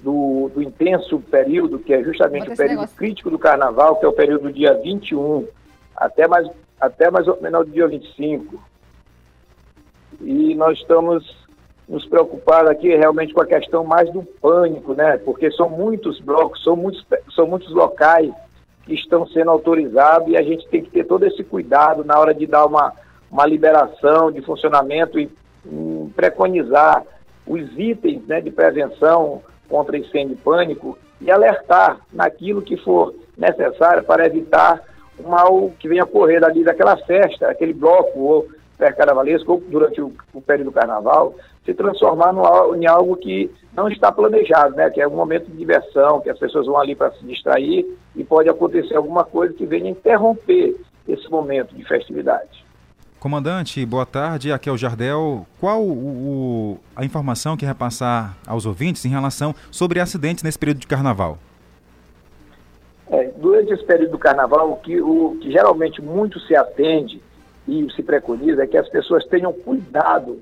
do, do, intenso período, que é justamente o período crítico do carnaval, que é o período do dia 21 até mais, até mais ou menos o dia 25. E nós estamos nos preocupados aqui realmente com a questão mais do pânico, né? Porque são muitos blocos, são muitos, são muitos locais que estão sendo autorizados e a gente tem que ter todo esse cuidado na hora de dar uma, uma liberação de funcionamento e um, preconizar os itens né, de prevenção contra incêndio e pânico e alertar naquilo que for necessário para evitar o mal que venha a ocorrer ali daquela festa, aquele bloco ou pré-carnavalesco ou durante o, o período do carnaval, se transformar no, em algo que não está planejado, né? Que é um momento de diversão, que as pessoas vão ali para se distrair e pode acontecer alguma coisa que venha interromper esse momento de festividade. Comandante, boa tarde. Aqui é o Jardel. Qual o, o, a informação que repassar aos ouvintes em relação sobre acidentes nesse período de carnaval? É, durante esse período do carnaval, o que, o que geralmente muito se atende e se preconiza é que as pessoas tenham cuidado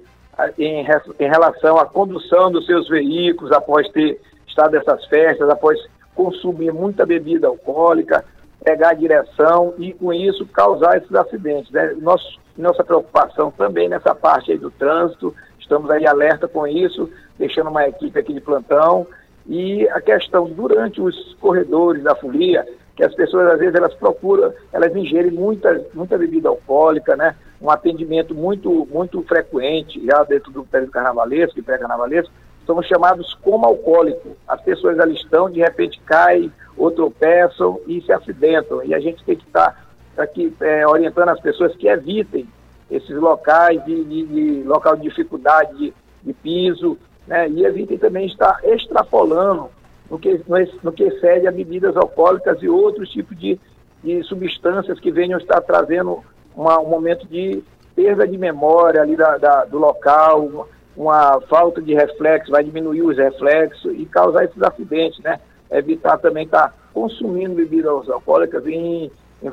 em, em relação à condução dos seus veículos após ter estado nessas festas, após consumir muita bebida alcoólica, pegar a direção e, com isso, causar esses acidentes. Né? Nosso, nossa preocupação também nessa parte do trânsito, estamos aí alerta com isso, deixando uma equipe aqui de plantão. E a questão, durante os corredores da folia, que as pessoas às vezes elas procuram, elas ingerem muita, muita bebida alcoólica, né? Um atendimento muito, muito frequente já dentro do período carnavalesco e pré-carnavalesco, somos chamados como alcoólico. As pessoas ali estão, de repente caem ou tropeçam e se acidentam. E a gente tem que estar aqui é, orientando as pessoas que evitem esses locais de, de, de local de dificuldade de, de piso, né? E evitem também estar extrapolando no que, no que excede a bebidas alcoólicas e outros tipos de, de substâncias que venham estar trazendo uma, um momento de perda de memória ali da, da, do local, uma, uma, falta de reflexo, vai diminuir os reflexos e causar esses acidentes, né? Evitar também estar tá consumindo bebidas alcoólicas em, em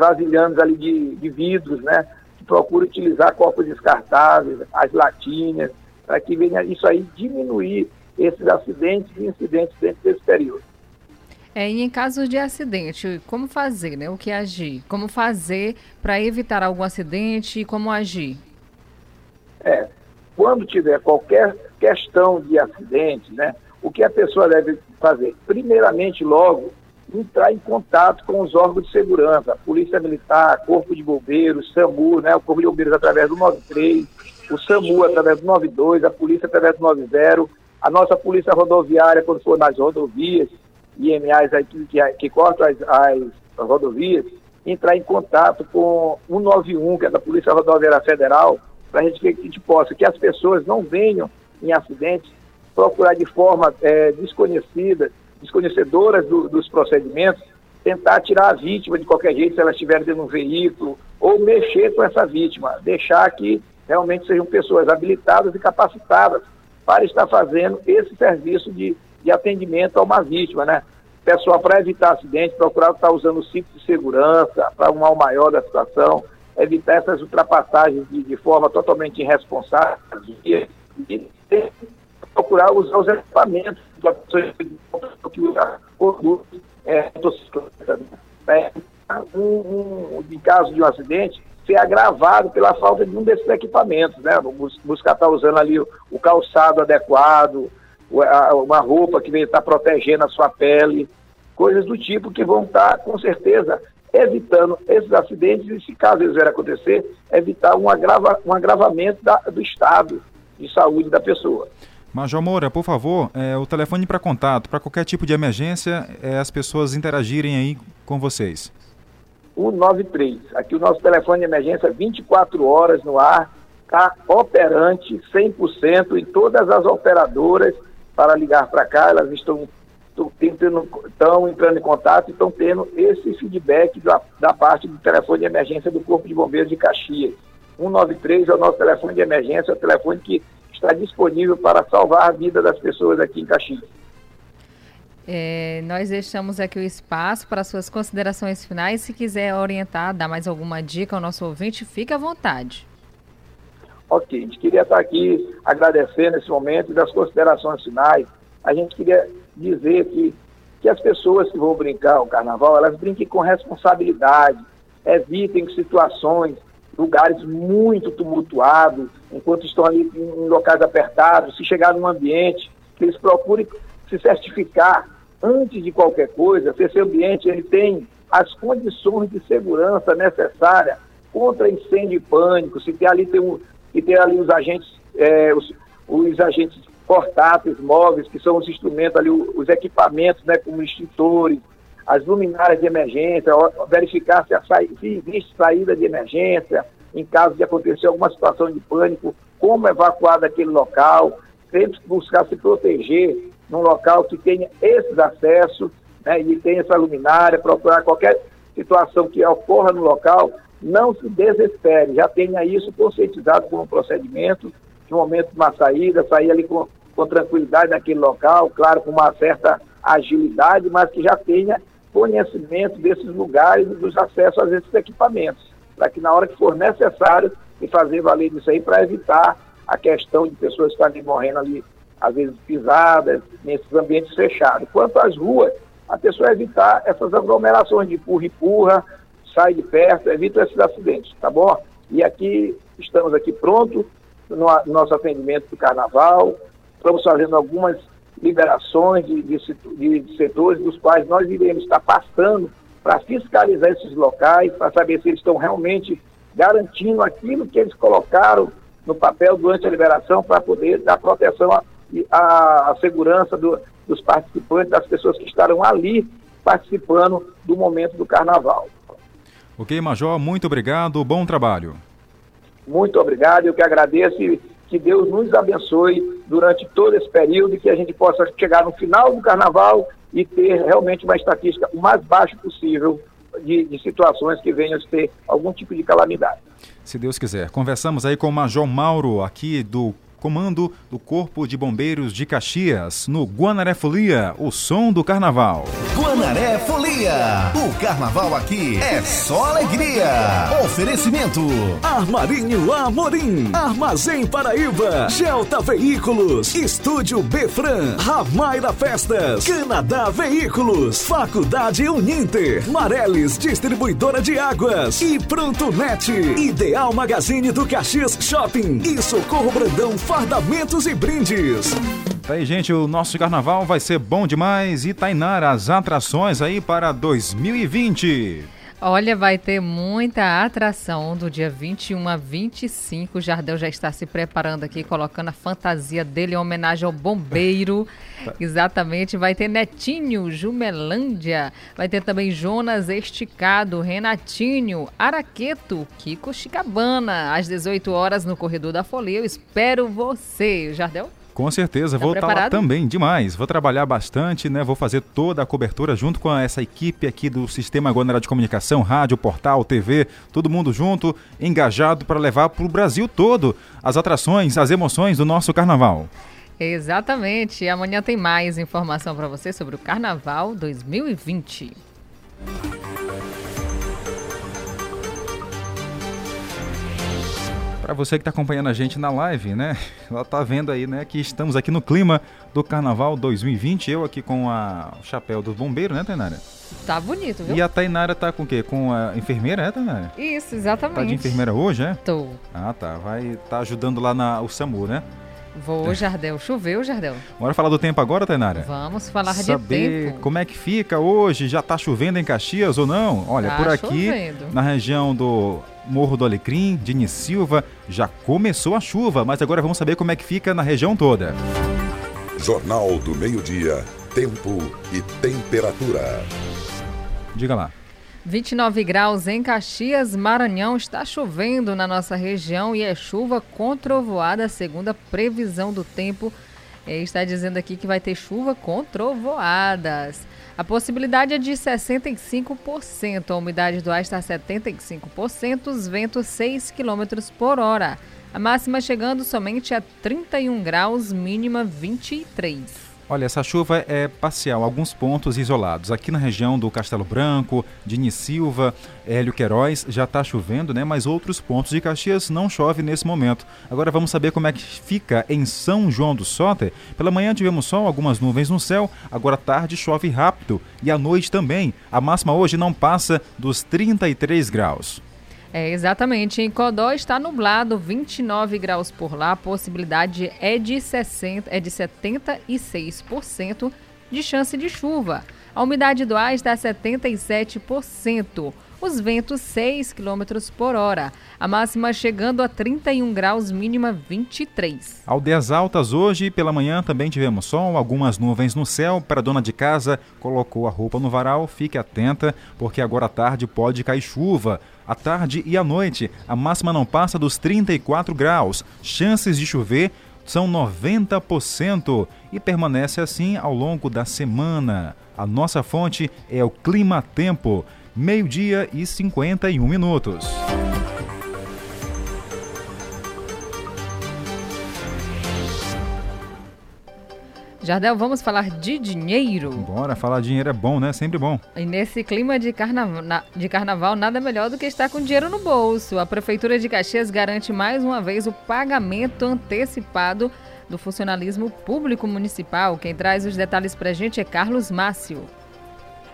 ali de, de vidros, né? Procura utilizar copos descartáveis, as latinhas, para que venha isso aí diminuir esses acidentes e incidentes dentro desse período. É, e em caso de acidente, como fazer, né? O que agir? Como fazer para evitar algum acidente e como agir? É, quando tiver qualquer questão de acidente, né? O que a pessoa deve fazer? Primeiramente, logo, entrar em contato com os órgãos de segurança, Polícia Militar, Corpo de Bombeiros, SAMU, né? O Corpo de Bombeiros através do 93, o SAMU através do 92, a Polícia através do 90, a nossa polícia rodoviária, quando for nas rodovias, IMAs aí, que, que, que cortam as, as, as rodovias, entrar em contato com o 191, que é da Polícia Rodoviária Federal, para a gente que a gente possa, que as pessoas não venham em acidentes, procurar de forma é, desconhecida, desconhecedoras do, dos procedimentos, tentar tirar a vítima de qualquer jeito, se ela estiver dentro de um veículo, ou mexer com essa vítima, deixar que realmente sejam pessoas habilitadas e capacitadas para estar fazendo esse serviço de, de atendimento a uma vítima, né? Pessoal, para evitar acidente, procurar estar usando o cinto de segurança para um mal maior da situação, evitar essas ultrapassagens de, de forma totalmente irresponsável e, e procurar usar os equipamentos da pessoa que conduz é, motocicleta. Né? Um, um, em caso de um acidente, ser agravado pela falta de um desses equipamentos, né? Buscar estar tá usando ali o, calçado adequado, uma roupa que vem estar tá protegendo a sua pele, coisas do tipo que vão estar, tá, com certeza, evitando esses acidentes e, se caso eles vierem acontecer, evitar um, agrava, um agravamento da, do estado de saúde da pessoa. Major Moura, por favor, é, o telefone para contato, para qualquer tipo de emergência, é, as pessoas interagirem aí com vocês. 193. Aqui o nosso telefone de emergência 24 horas no ar, está operante 100% em todas as operadoras para ligar para cá, elas estão estão entrando em contato e estão tendo esse feedback da, da parte do telefone de emergência do Corpo de Bombeiros de Caxias. 193 é o nosso telefone de emergência, é o telefone que está disponível para salvar a vida das pessoas aqui em Caxias. É, nós deixamos aqui o espaço para suas considerações finais. Se quiser orientar, dar mais alguma dica ao nosso ouvinte, fique à vontade. Ok, a gente queria estar aqui agradecendo esse momento das considerações finais. A gente queria dizer que, que as pessoas que vão brincar o carnaval, elas brinquem com responsabilidade, evitem situações, lugares muito tumultuados, enquanto estão ali em locais apertados, se chegar num ambiente, que eles procurem se certificar antes de qualquer coisa se esse ambiente ele tem as condições de segurança necessárias contra incêndio e pânico, se tem ali tem um, se tem ali os agentes é, os, os agentes portáteis, móveis, que são os instrumentos ali, os equipamentos, né, como extintores, as luminárias de emergência, verificar se, sa... se existe saída de emergência, em caso de acontecer alguma situação de pânico, como evacuar daquele local, sempre buscar se proteger num local que tenha esses acessos né, e tenha essa luminária, procurar qualquer situação que ocorra no local, não se desespere, já tenha isso conscientizado como um procedimento, de momento de uma saída, sair ali com, com tranquilidade naquele local, claro, com uma certa agilidade, mas que já tenha conhecimento desses lugares e dos acessos a esses equipamentos, para que na hora que for necessário, e fazer valer isso aí para evitar a questão de pessoas estarem morrendo ali às vezes pisadas, nesses ambientes fechados. Quanto às ruas, a pessoa evitar essas aglomerações de empurra-empurra, sai de perto, evita esses acidentes, tá bom? E aqui, estamos aqui prontos no, nosso atendimento do carnaval, estamos fazendo algumas liberações de, de, de setores dos quais nós iremos estar passando para fiscalizar esses locais, para saber se eles estão realmente garantindo aquilo que eles colocaram no papel durante a liberação para poder dar proteção a, a, a segurança do, dos participantes, das pessoas que estarão ali participando do momento do carnaval. Ok, Major, muito obrigado, bom trabalho. Muito obrigado, eu que agradeço e que Deus nos abençoe durante todo esse período e que a gente possa chegar no final do carnaval e ter realmente uma estatística o mais baixa possível de, de, situações que venham a ter algum tipo de calamidade. Se Deus quiser. Conversamos aí com o Major Mauro, aqui do comando do Corpo de Bombeiros de Caxias, no Guanaré Folia, o som do carnaval. Guanaré Folia, o carnaval aqui é só alegria. Oferecimento: Armarinho Amorim, Armazém Paraíba, Gelta Veículos, Estúdio Befran, Ramaira Festas, Canadá Veículos, Faculdade Uninter, Mareles Distribuidora de Águas. E Pronto Net, Ideal Magazine do Caxias Shopping. E Socorro Brandão fardamentos e brindes. Tá aí, gente, o nosso carnaval vai ser bom demais. E Tainara, as atrações aí para 2020. Olha, vai ter muita atração do dia 21 a 25. O Jardel já está se preparando aqui, colocando a fantasia dele em homenagem ao bombeiro. Exatamente. Vai ter Netinho, Jumelândia. Vai ter também Jonas Esticado, Renatinho, Araqueto, Kiko Chicabana. Às 18 horas no Corredor da Folia. Eu espero você. Jardel? Com certeza, tá vou estar lá também, demais. Vou trabalhar bastante, né? Vou fazer toda a cobertura junto com essa equipe aqui do Sistema Guanará de Comunicação, rádio, portal, TV, todo mundo junto, engajado para levar para o Brasil todo as atrações, as emoções do nosso carnaval. Exatamente. Amanhã tem mais informação para você sobre o Carnaval 2020. Para você que está acompanhando a gente na live, né? Ela tá vendo aí, né, que estamos aqui no clima do Carnaval 2020. Eu aqui com a, o chapéu do bombeiro, né, Tainara? Tá bonito, viu? E a Tainara tá com o quê? Com a enfermeira, é, Tainara? Isso, exatamente. Tá de enfermeira hoje, é? Tô. Ah, tá. Vai tá ajudando lá na o SAMU, né? Vou, Jardel. Choveu, Jardel. Bora falar do tempo agora, Tainara? Vamos falar Saber de tempo. como é que fica hoje. Já tá chovendo em Caxias ou não? Olha, tá por aqui, chovendo. na região do Morro do Alecrim, de Silva, já começou a chuva, mas agora vamos saber como é que fica na região toda. Jornal do Meio-Dia, Tempo e Temperatura. Diga lá. 29 graus em Caxias, Maranhão. Está chovendo na nossa região e é chuva com trovoada, segundo a previsão do tempo Ele está dizendo aqui que vai ter chuva com trovoadas. A possibilidade é de 65%, a umidade do ar está 75%, os ventos 6 km por hora. A máxima chegando somente a 31 graus, mínima 23. Olha, essa chuva é parcial, alguns pontos isolados. Aqui na região do Castelo Branco, de Silva, Hélio Queiroz, já está chovendo, né? Mas outros pontos de Caxias não chove nesse momento. Agora vamos saber como é que fica em São João do Soter. Pela manhã tivemos sol, algumas nuvens no céu, agora tarde chove rápido e à noite também. A máxima hoje não passa dos 33 graus. É, exatamente. Em Codó está nublado, 29 graus por lá. A possibilidade é de, 60, é de 76% de chance de chuva. A umidade do ar está a 77%. Os ventos 6 km por hora. A máxima chegando a 31 graus, mínima 23. Aldeias Altas hoje pela manhã também tivemos sol, algumas nuvens no céu. Para dona de casa, colocou a roupa no varal. Fique atenta, porque agora à tarde pode cair chuva. À tarde e à noite, a máxima não passa dos 34 graus. Chances de chover são 90% e permanece assim ao longo da semana. A nossa fonte é o Clima Tempo meio-dia e 51 minutos. Jardel, vamos falar de dinheiro? Bora, falar de dinheiro é bom, né? Sempre bom. E nesse clima de, carna... de carnaval, nada melhor do que estar com dinheiro no bolso. A Prefeitura de Caxias garante mais uma vez o pagamento antecipado do funcionalismo público municipal. Quem traz os detalhes pra gente é Carlos Márcio.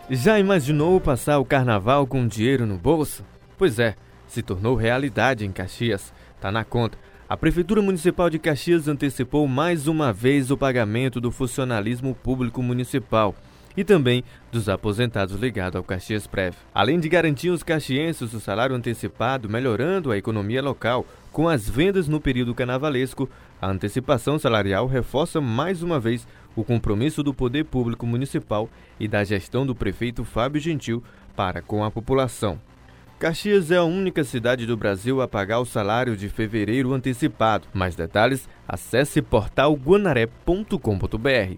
Já imaginou passar o carnaval com dinheiro no bolso? Pois é, se tornou realidade em Caxias. Tá na conta. A Prefeitura Municipal de Caxias antecipou mais uma vez o pagamento do funcionalismo público municipal e também dos aposentados ligados ao Caxias Prev. Além de garantir aos caxienses o salário antecipado, melhorando a economia local com as vendas no período carnavalesco, a antecipação salarial reforça mais uma vez o compromisso do poder público municipal e da gestão do prefeito Fábio Gentil para com a população. Caxias é a única cidade do Brasil a pagar o salário de fevereiro antecipado. Mais detalhes, acesse portalguanaré.com.br.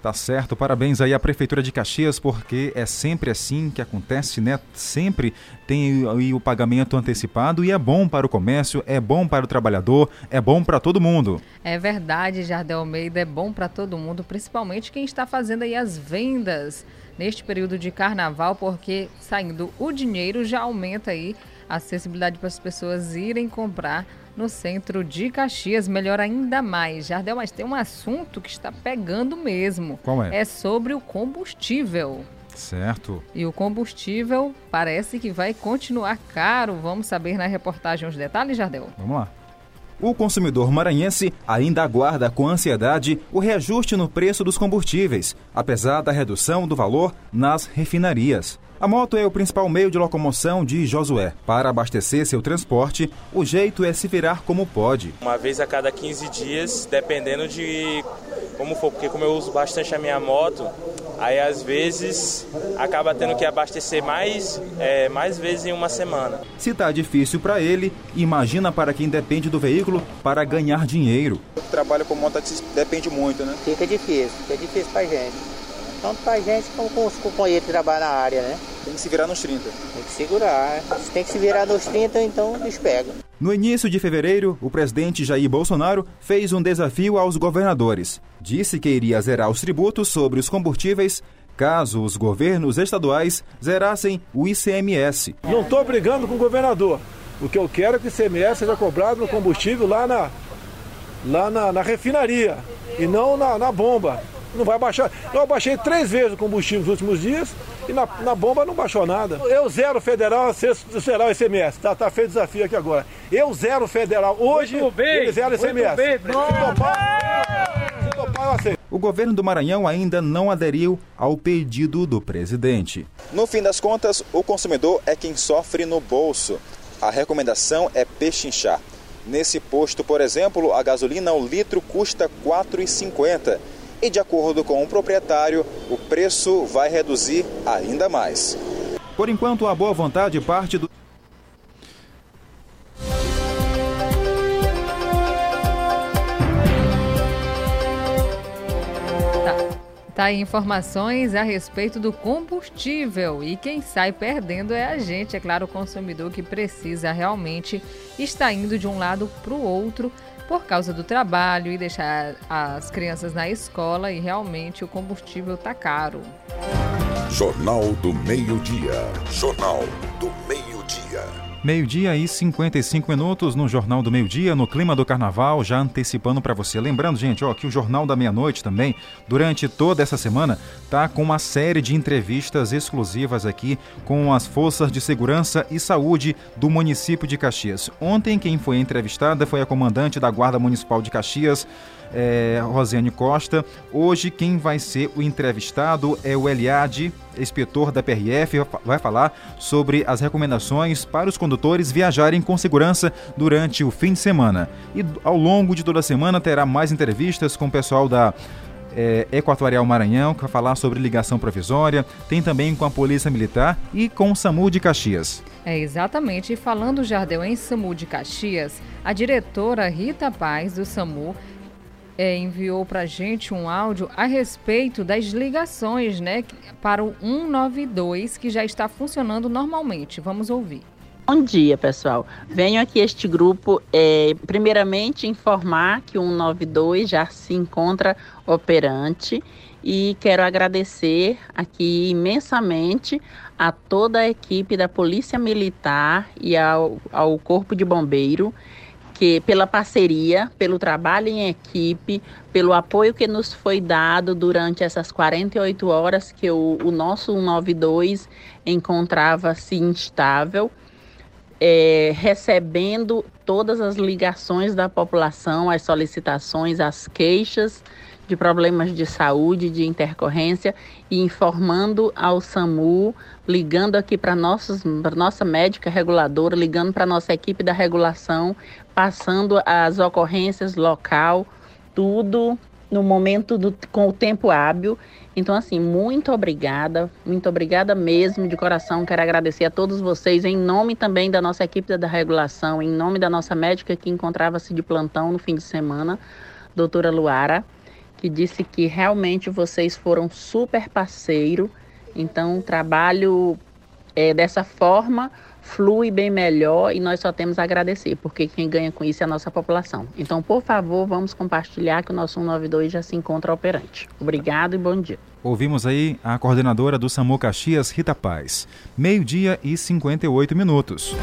Tá certo, parabéns aí à Prefeitura de Caxias, porque é sempre assim que acontece, né? Sempre tem o pagamento antecipado e é bom para o comércio, é bom para o trabalhador, é bom para todo mundo. É verdade, Jardel Almeida, é bom para todo mundo, principalmente quem está fazendo aí as vendas neste período de carnaval, porque saindo o dinheiro já aumenta aí a acessibilidade para as pessoas irem comprar no centro de Caxias. Melhor ainda mais. Jardel, mas tem um assunto que está pegando mesmo. Qual é? É sobre o combustível. Certo. E o combustível parece que vai continuar caro. Vamos saber na reportagem os detalhes, Jardel? Vamos lá. O consumidor maranhense ainda aguarda com ansiedade o reajuste no preço dos combustíveis, apesar da redução do valor nas refinarias. A moto é o principal meio de locomoção de Josué. Para abastecer seu transporte, o jeito é se virar como pode. Uma vez a cada 15 dias, dependendo de como for, porque como eu uso bastante a minha moto, aí às vezes acaba tendo que abastecer mais, é, mais vezes em uma semana. Se tá difícil para ele, imagina para quem depende do veículo para ganhar dinheiro. O trabalho com moto depende muito, né? Fica difícil, fica difícil pra gente tanto pra gente como com os companheiros que trabalham na área, né? Tem que se virar nos 30. Tem que segurar. Se tem que se virar nos 30, então eles pegam. No início de fevereiro, o presidente Jair Bolsonaro fez um desafio aos governadores. Disse que iria zerar os tributos sobre os combustíveis caso os governos estaduais zerassem o ICMS. Não estou brigando com o governador. O que eu quero é que o ICMS seja cobrado no combustível lá na, lá na, na refinaria e não na, na bomba não vai baixar. Eu abaixei três vezes o combustível nos últimos dias e na, na bomba não baixou nada. Eu zero federal, será o ICMS. Tá, tá feito o desafio aqui agora. Eu zero federal. Hoje, bem, ele zero ICMS. Bem, se topar, se topar, eu aceito. O governo do Maranhão ainda não aderiu ao pedido do presidente. No fim das contas, o consumidor é quem sofre no bolso. A recomendação é pechinchar. Nesse posto, por exemplo, a gasolina o litro custa R$ 4,50 e, de acordo com o proprietário, o preço vai reduzir ainda mais. Por enquanto, a boa vontade parte do. Tá aí informações a respeito do combustível e quem sai perdendo é a gente, é claro, o consumidor que precisa realmente estar indo de um lado para o outro por causa do trabalho e deixar as crianças na escola e realmente o combustível tá caro. Jornal do Meio-Dia. Jornal do Meio-Dia. Meio-dia e 55 minutos no Jornal do Meio-Dia, no clima do carnaval, já antecipando para você. Lembrando, gente, ó, que o Jornal da Meia-Noite também, durante toda essa semana, tá com uma série de entrevistas exclusivas aqui com as forças de segurança e saúde do município de Caxias. Ontem, quem foi entrevistada foi a comandante da Guarda Municipal de Caxias, é, Rosiane Costa. Hoje, quem vai ser o entrevistado é o Eliade, inspetor da PRF, vai falar sobre as recomendações para os condutores viajarem com segurança durante o fim de semana. E ao longo de toda a semana terá mais entrevistas com o pessoal da é, Equatorial Maranhão, que vai falar sobre ligação provisória, tem também com a Polícia Militar e com o SAMU de Caxias. É, exatamente. E falando, Jardel, em SAMU de Caxias, a diretora Rita Paz, do SAMU, é, enviou para a gente um áudio a respeito das ligações né, para o 192, que já está funcionando normalmente. Vamos ouvir. Bom dia, pessoal. Venho aqui este grupo, é, primeiramente, informar que o 192 já se encontra operante e quero agradecer aqui imensamente a toda a equipe da Polícia Militar e ao, ao Corpo de Bombeiro que pela parceria, pelo trabalho em equipe, pelo apoio que nos foi dado durante essas 48 horas que o, o nosso 192 encontrava-se instável, é, recebendo todas as ligações da população, as solicitações, as queixas de problemas de saúde, de intercorrência e informando ao SAMU, ligando aqui para nossa médica reguladora, ligando para nossa equipe da regulação, passando as ocorrências local, tudo no momento do, com o tempo hábil. Então, assim, muito obrigada, muito obrigada mesmo, de coração. Quero agradecer a todos vocês, em nome também da nossa equipe da regulação, em nome da nossa médica que encontrava-se de plantão no fim de semana, doutora Luara que disse que realmente vocês foram super parceiro. Então, trabalho é, dessa forma flui bem melhor e nós só temos a agradecer, porque quem ganha com isso é a nossa população. Então, por favor, vamos compartilhar que o nosso 192 já se encontra operante. Obrigado e bom dia. Ouvimos aí a coordenadora do SAMU Caxias, Rita Paz. Meio-dia e 58 minutos.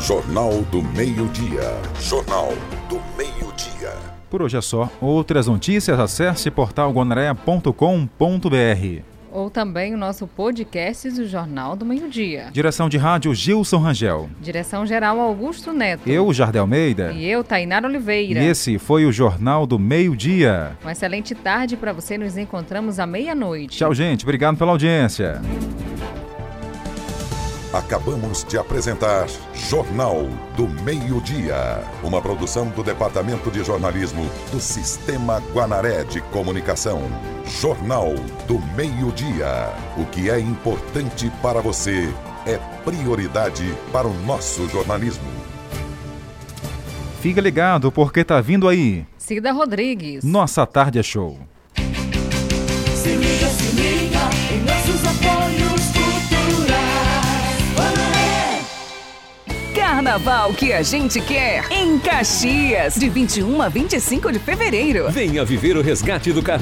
Jornal do Meio-Dia. Jornal do Meio-Dia. Por hoje é só. Outras notícias, acesse portalguanaré.com.br ou também o nosso podcast do Jornal do Meio-Dia. Direção de rádio Gilson Rangel. Direção geral Augusto Neto. Eu, Jardel Almeida. E eu, Tainara Oliveira. E esse foi o Jornal do Meio-Dia. Uma excelente tarde para você. Nos encontramos à meia-noite. Tchau, gente. Obrigado pela audiência. Acabamos de apresentar Jornal do Meio-Dia, uma produção do Departamento de Jornalismo do Sistema Guanaré de Comunicação. Jornal do Meio-Dia. O que é importante para você é prioridade para o nosso jornalismo. Fica ligado porque tá vindo aí. Cida Rodrigues. Nossa tarde é show. Carnaval que a gente quer em Caxias, de 21 a 25 de fevereiro. Venha viver o resgate do carnaval.